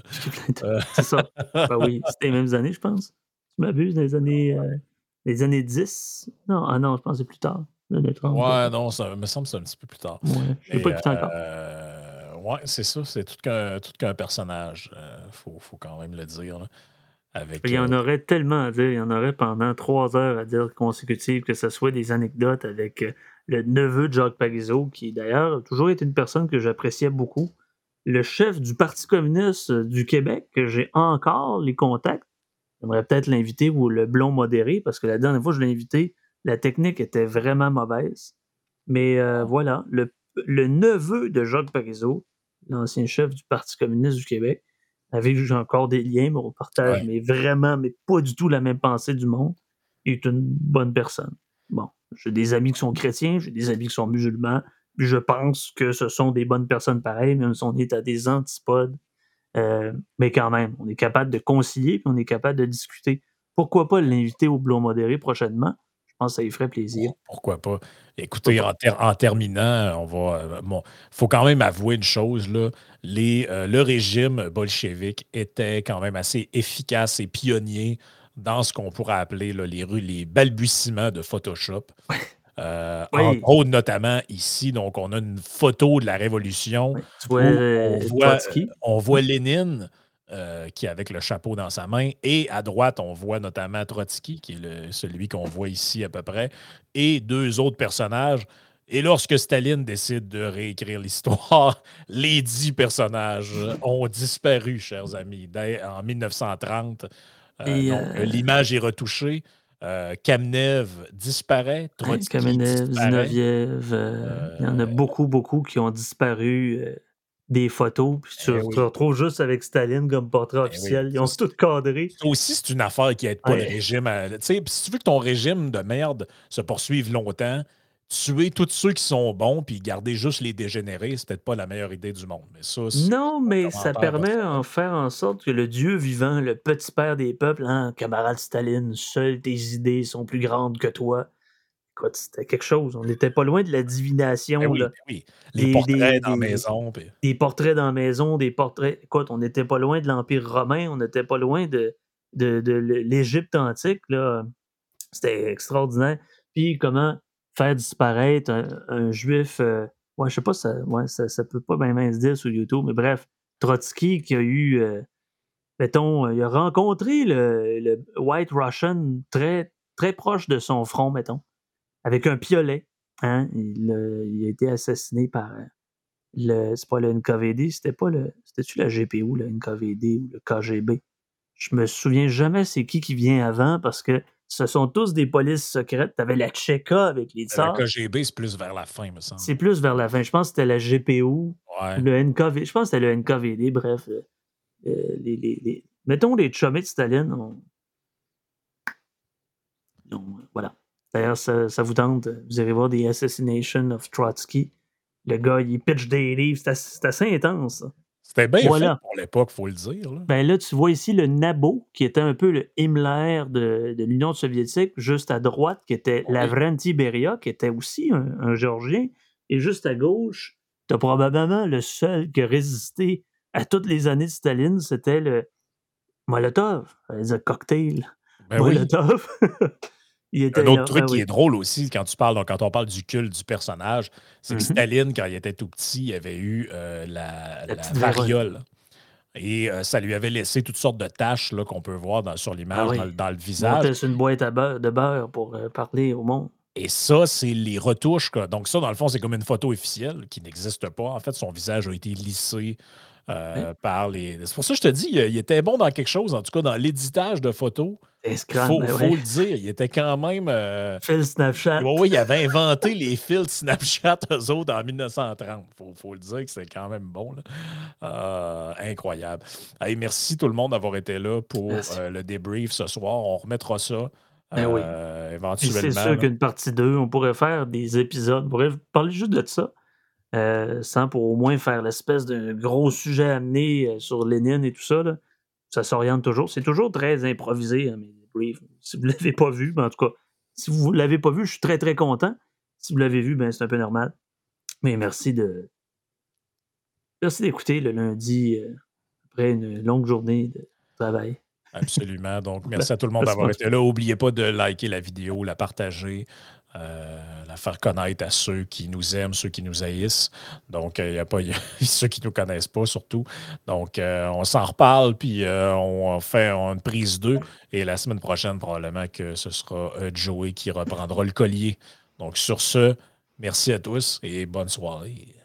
Euh. C'est ça. ben oui, c'était les mêmes années, je pense. Tu m'abuses, les années, euh, les années 10. Non, ah non, je pense que c'est plus tard.
Ouais, non, ça me semble que c'est un petit peu plus tard.
Ouais, je pas plus encore.
Euh, ouais, c'est ça, c'est tout qu'un tout qu'un personnage. Il euh, faut, faut, quand même le dire. avec,
il y en euh, aurait tellement à dire. Il y en aurait pendant trois heures à dire consécutives, que ce soit des anecdotes avec le neveu de Jacques Parizeau, qui d'ailleurs a toujours été une personne que j'appréciais beaucoup. Le chef du Parti communiste du Québec, que j'ai encore les contacts. J'aimerais peut-être l'inviter ou le blond modéré, parce que la dernière fois que je l'ai invité, la technique était vraiment mauvaise. Mais euh, voilà, le, neveu de Jacques Parizeau, l'ancien chef du Parti communiste du Québec, avec encore des liens, mais on partage, mais vraiment, mais pas du tout la même pensée du monde. est une bonne personne. Bon, j'ai des amis qui sont chrétiens, j'ai des amis qui sont musulmans, puis je pense que ce sont des bonnes personnes pareilles, même si on est à des antipodes. Euh, mais quand même, on est capable de concilier, puis on est capable de discuter. Pourquoi pas l'inviter au Blond Modéré prochainement? Pense que ça lui ferait plaisir.
Pourquoi pas? Écoutez, en, terminant, on va. Euh, bon, faut quand même avouer une chose, là. Les, euh, le régime bolchevique était quand même assez efficace et pionnier dans ce qu'on pourrait appeler les, les balbutiements de Photoshop. Euh, notamment ici, donc on a une photo de la Révolution.
on,
voit, on voit Lénine euh, qui est avec le chapeau dans sa main. Et à droite, on voit notamment Trotsky, qui est celui qu'on voit ici à peu près, et deux autres personnages. Et lorsque Staline décide de réécrire l'histoire, les dix personnages ont disparu, chers amis, en 1930. Euh, euh, l'image est retouchée. Euh, Kamenev disparaît.
Kamenev, Zinoviev, il y en a beaucoup, beaucoup qui ont disparu des photos. Puis tu, eh te retrouves juste avec Staline comme portrait eh officiel. Ils ont tout cadré.
Ça aussi, c'est une affaire qui aide pas le régime. si tu veux que ton régime de merde se poursuive longtemps, tuer tous ceux qui sont bons puis garder juste les dégénérés, c'est peut-être pas la meilleure idée du monde. Mais ça,
non, mais ça permet de faire en sorte que le Dieu vivant, le petit père des peuples, hein, camarade Staline, seul tes idées sont plus grandes que toi. Écoute, c'était quelque chose. On n'était pas loin de la divination. Ben
ben oui, Les portraits dans la maison.
Des portraits dans la maison, des portraits. Écoute, on n'était pas loin de l'Empire romain, on n'était pas loin de, de, de l'Égypte antique. C'était extraordinaire. Puis comment faire disparaître un, juif. Euh, ouais, je sais pas, ça, ouais, ça, ça peut pas bien se dire sur YouTube, mais bref, Trotsky qui a eu, euh, mettons, euh, il a rencontré le, White Russian très, très proche de son front, mettons, avec un piolet. Hein? Il, a été assassiné par le. C'est pas le NKVD, c'était pas le. C'était-tu la GPU, le NKVD ou le KGB? Je me souviens jamais c'est qui qui vient avant parce que ce sont tous des polices secrètes. Tu avais la Tcheka avec les tsars.
Le KGB, c'est plus vers la fin, me semble.
C'est plus vers la fin. Je pense que c'était la GPU. Le NKVD. Je pense que c'était le NKVD. Bref, euh, euh, les, les, mettons les chummets de Staline. voilà. D'ailleurs, ça, ça, vous tente. Vous irez voir des Assassination of Trotsky. Le gars, il pitch des livres. C'est assez, intense.
C'était bien fait pour l'époque, il faut le dire. Là.
Ben là, tu vois ici le Nabo, qui était un peu le Himmler de, de l'Union soviétique, juste à droite, qui était Lavrenti Beria, qui était aussi un, Géorgien, et juste à gauche, tu as probablement le seul qui a résisté à toutes les années de Staline, c'était le Molotov, le cocktail. Ben Molotov.
Un autre truc qui est drôle aussi, quand tu parles, quand on parle du culte du personnage, c'est que mm-hmm. Staline, quand il était tout petit, il avait eu euh, la, variole. Et euh, ça lui avait laissé toutes sortes de taches qu'on peut voir sur l'image, ah dans, le visage.
C'est une boîte à beurre, de beurre pour euh, parler au monde.
Et ça, c'est les retouches. Donc, ça, dans le fond, c'est comme une photo officielle qui n'existe pas. En fait, son visage a été lissé euh, par les. C'est pour ça que je te dis, il, était bon dans quelque chose, en tout cas dans l'éditage de photos. Il faut, ben le dire, il était quand même. Euh...
Snapchat.
Oui, il avait inventé les fils Snapchat, eux autres, en 1930. Il faut, le dire que c'est quand même bon. Euh, incroyable. merci tout le monde d'avoir été là pour le débrief ce soir. On remettra ça. Ben oui. éventuellement.
C'est sûr qu'une partie 2, on pourrait faire des épisodes. On pourrait parler juste de ça. Euh, sans pour au moins faire l'espèce de gros sujet amené euh, sur Lénine et tout ça. Ça s'oriente toujours. C'est toujours très improvisé, hein, mes briefs. Si vous ne l'avez pas vu, ben, en tout cas, si vous ne l'avez pas vu, je suis très très content. Si vous l'avez vu, ben, c'est un peu normal. Mais merci de. Merci d'écouter le lundi euh, après une longue journée de travail.
Absolument. Donc, merci à tout le monde d'avoir été là. N'oubliez pas de liker la vidéo, la partager. Euh, la faire connaître à ceux qui nous aiment, ceux qui nous haïssent. Donc, euh, il n'y a pas y a ceux qui ne nous connaissent pas, surtout. Donc, euh, on s'en reparle, puis on fait une prise 2. Et la semaine prochaine, probablement que ce sera Joey qui reprendra le collier. Donc, sur ce, merci à tous et bonne soirée.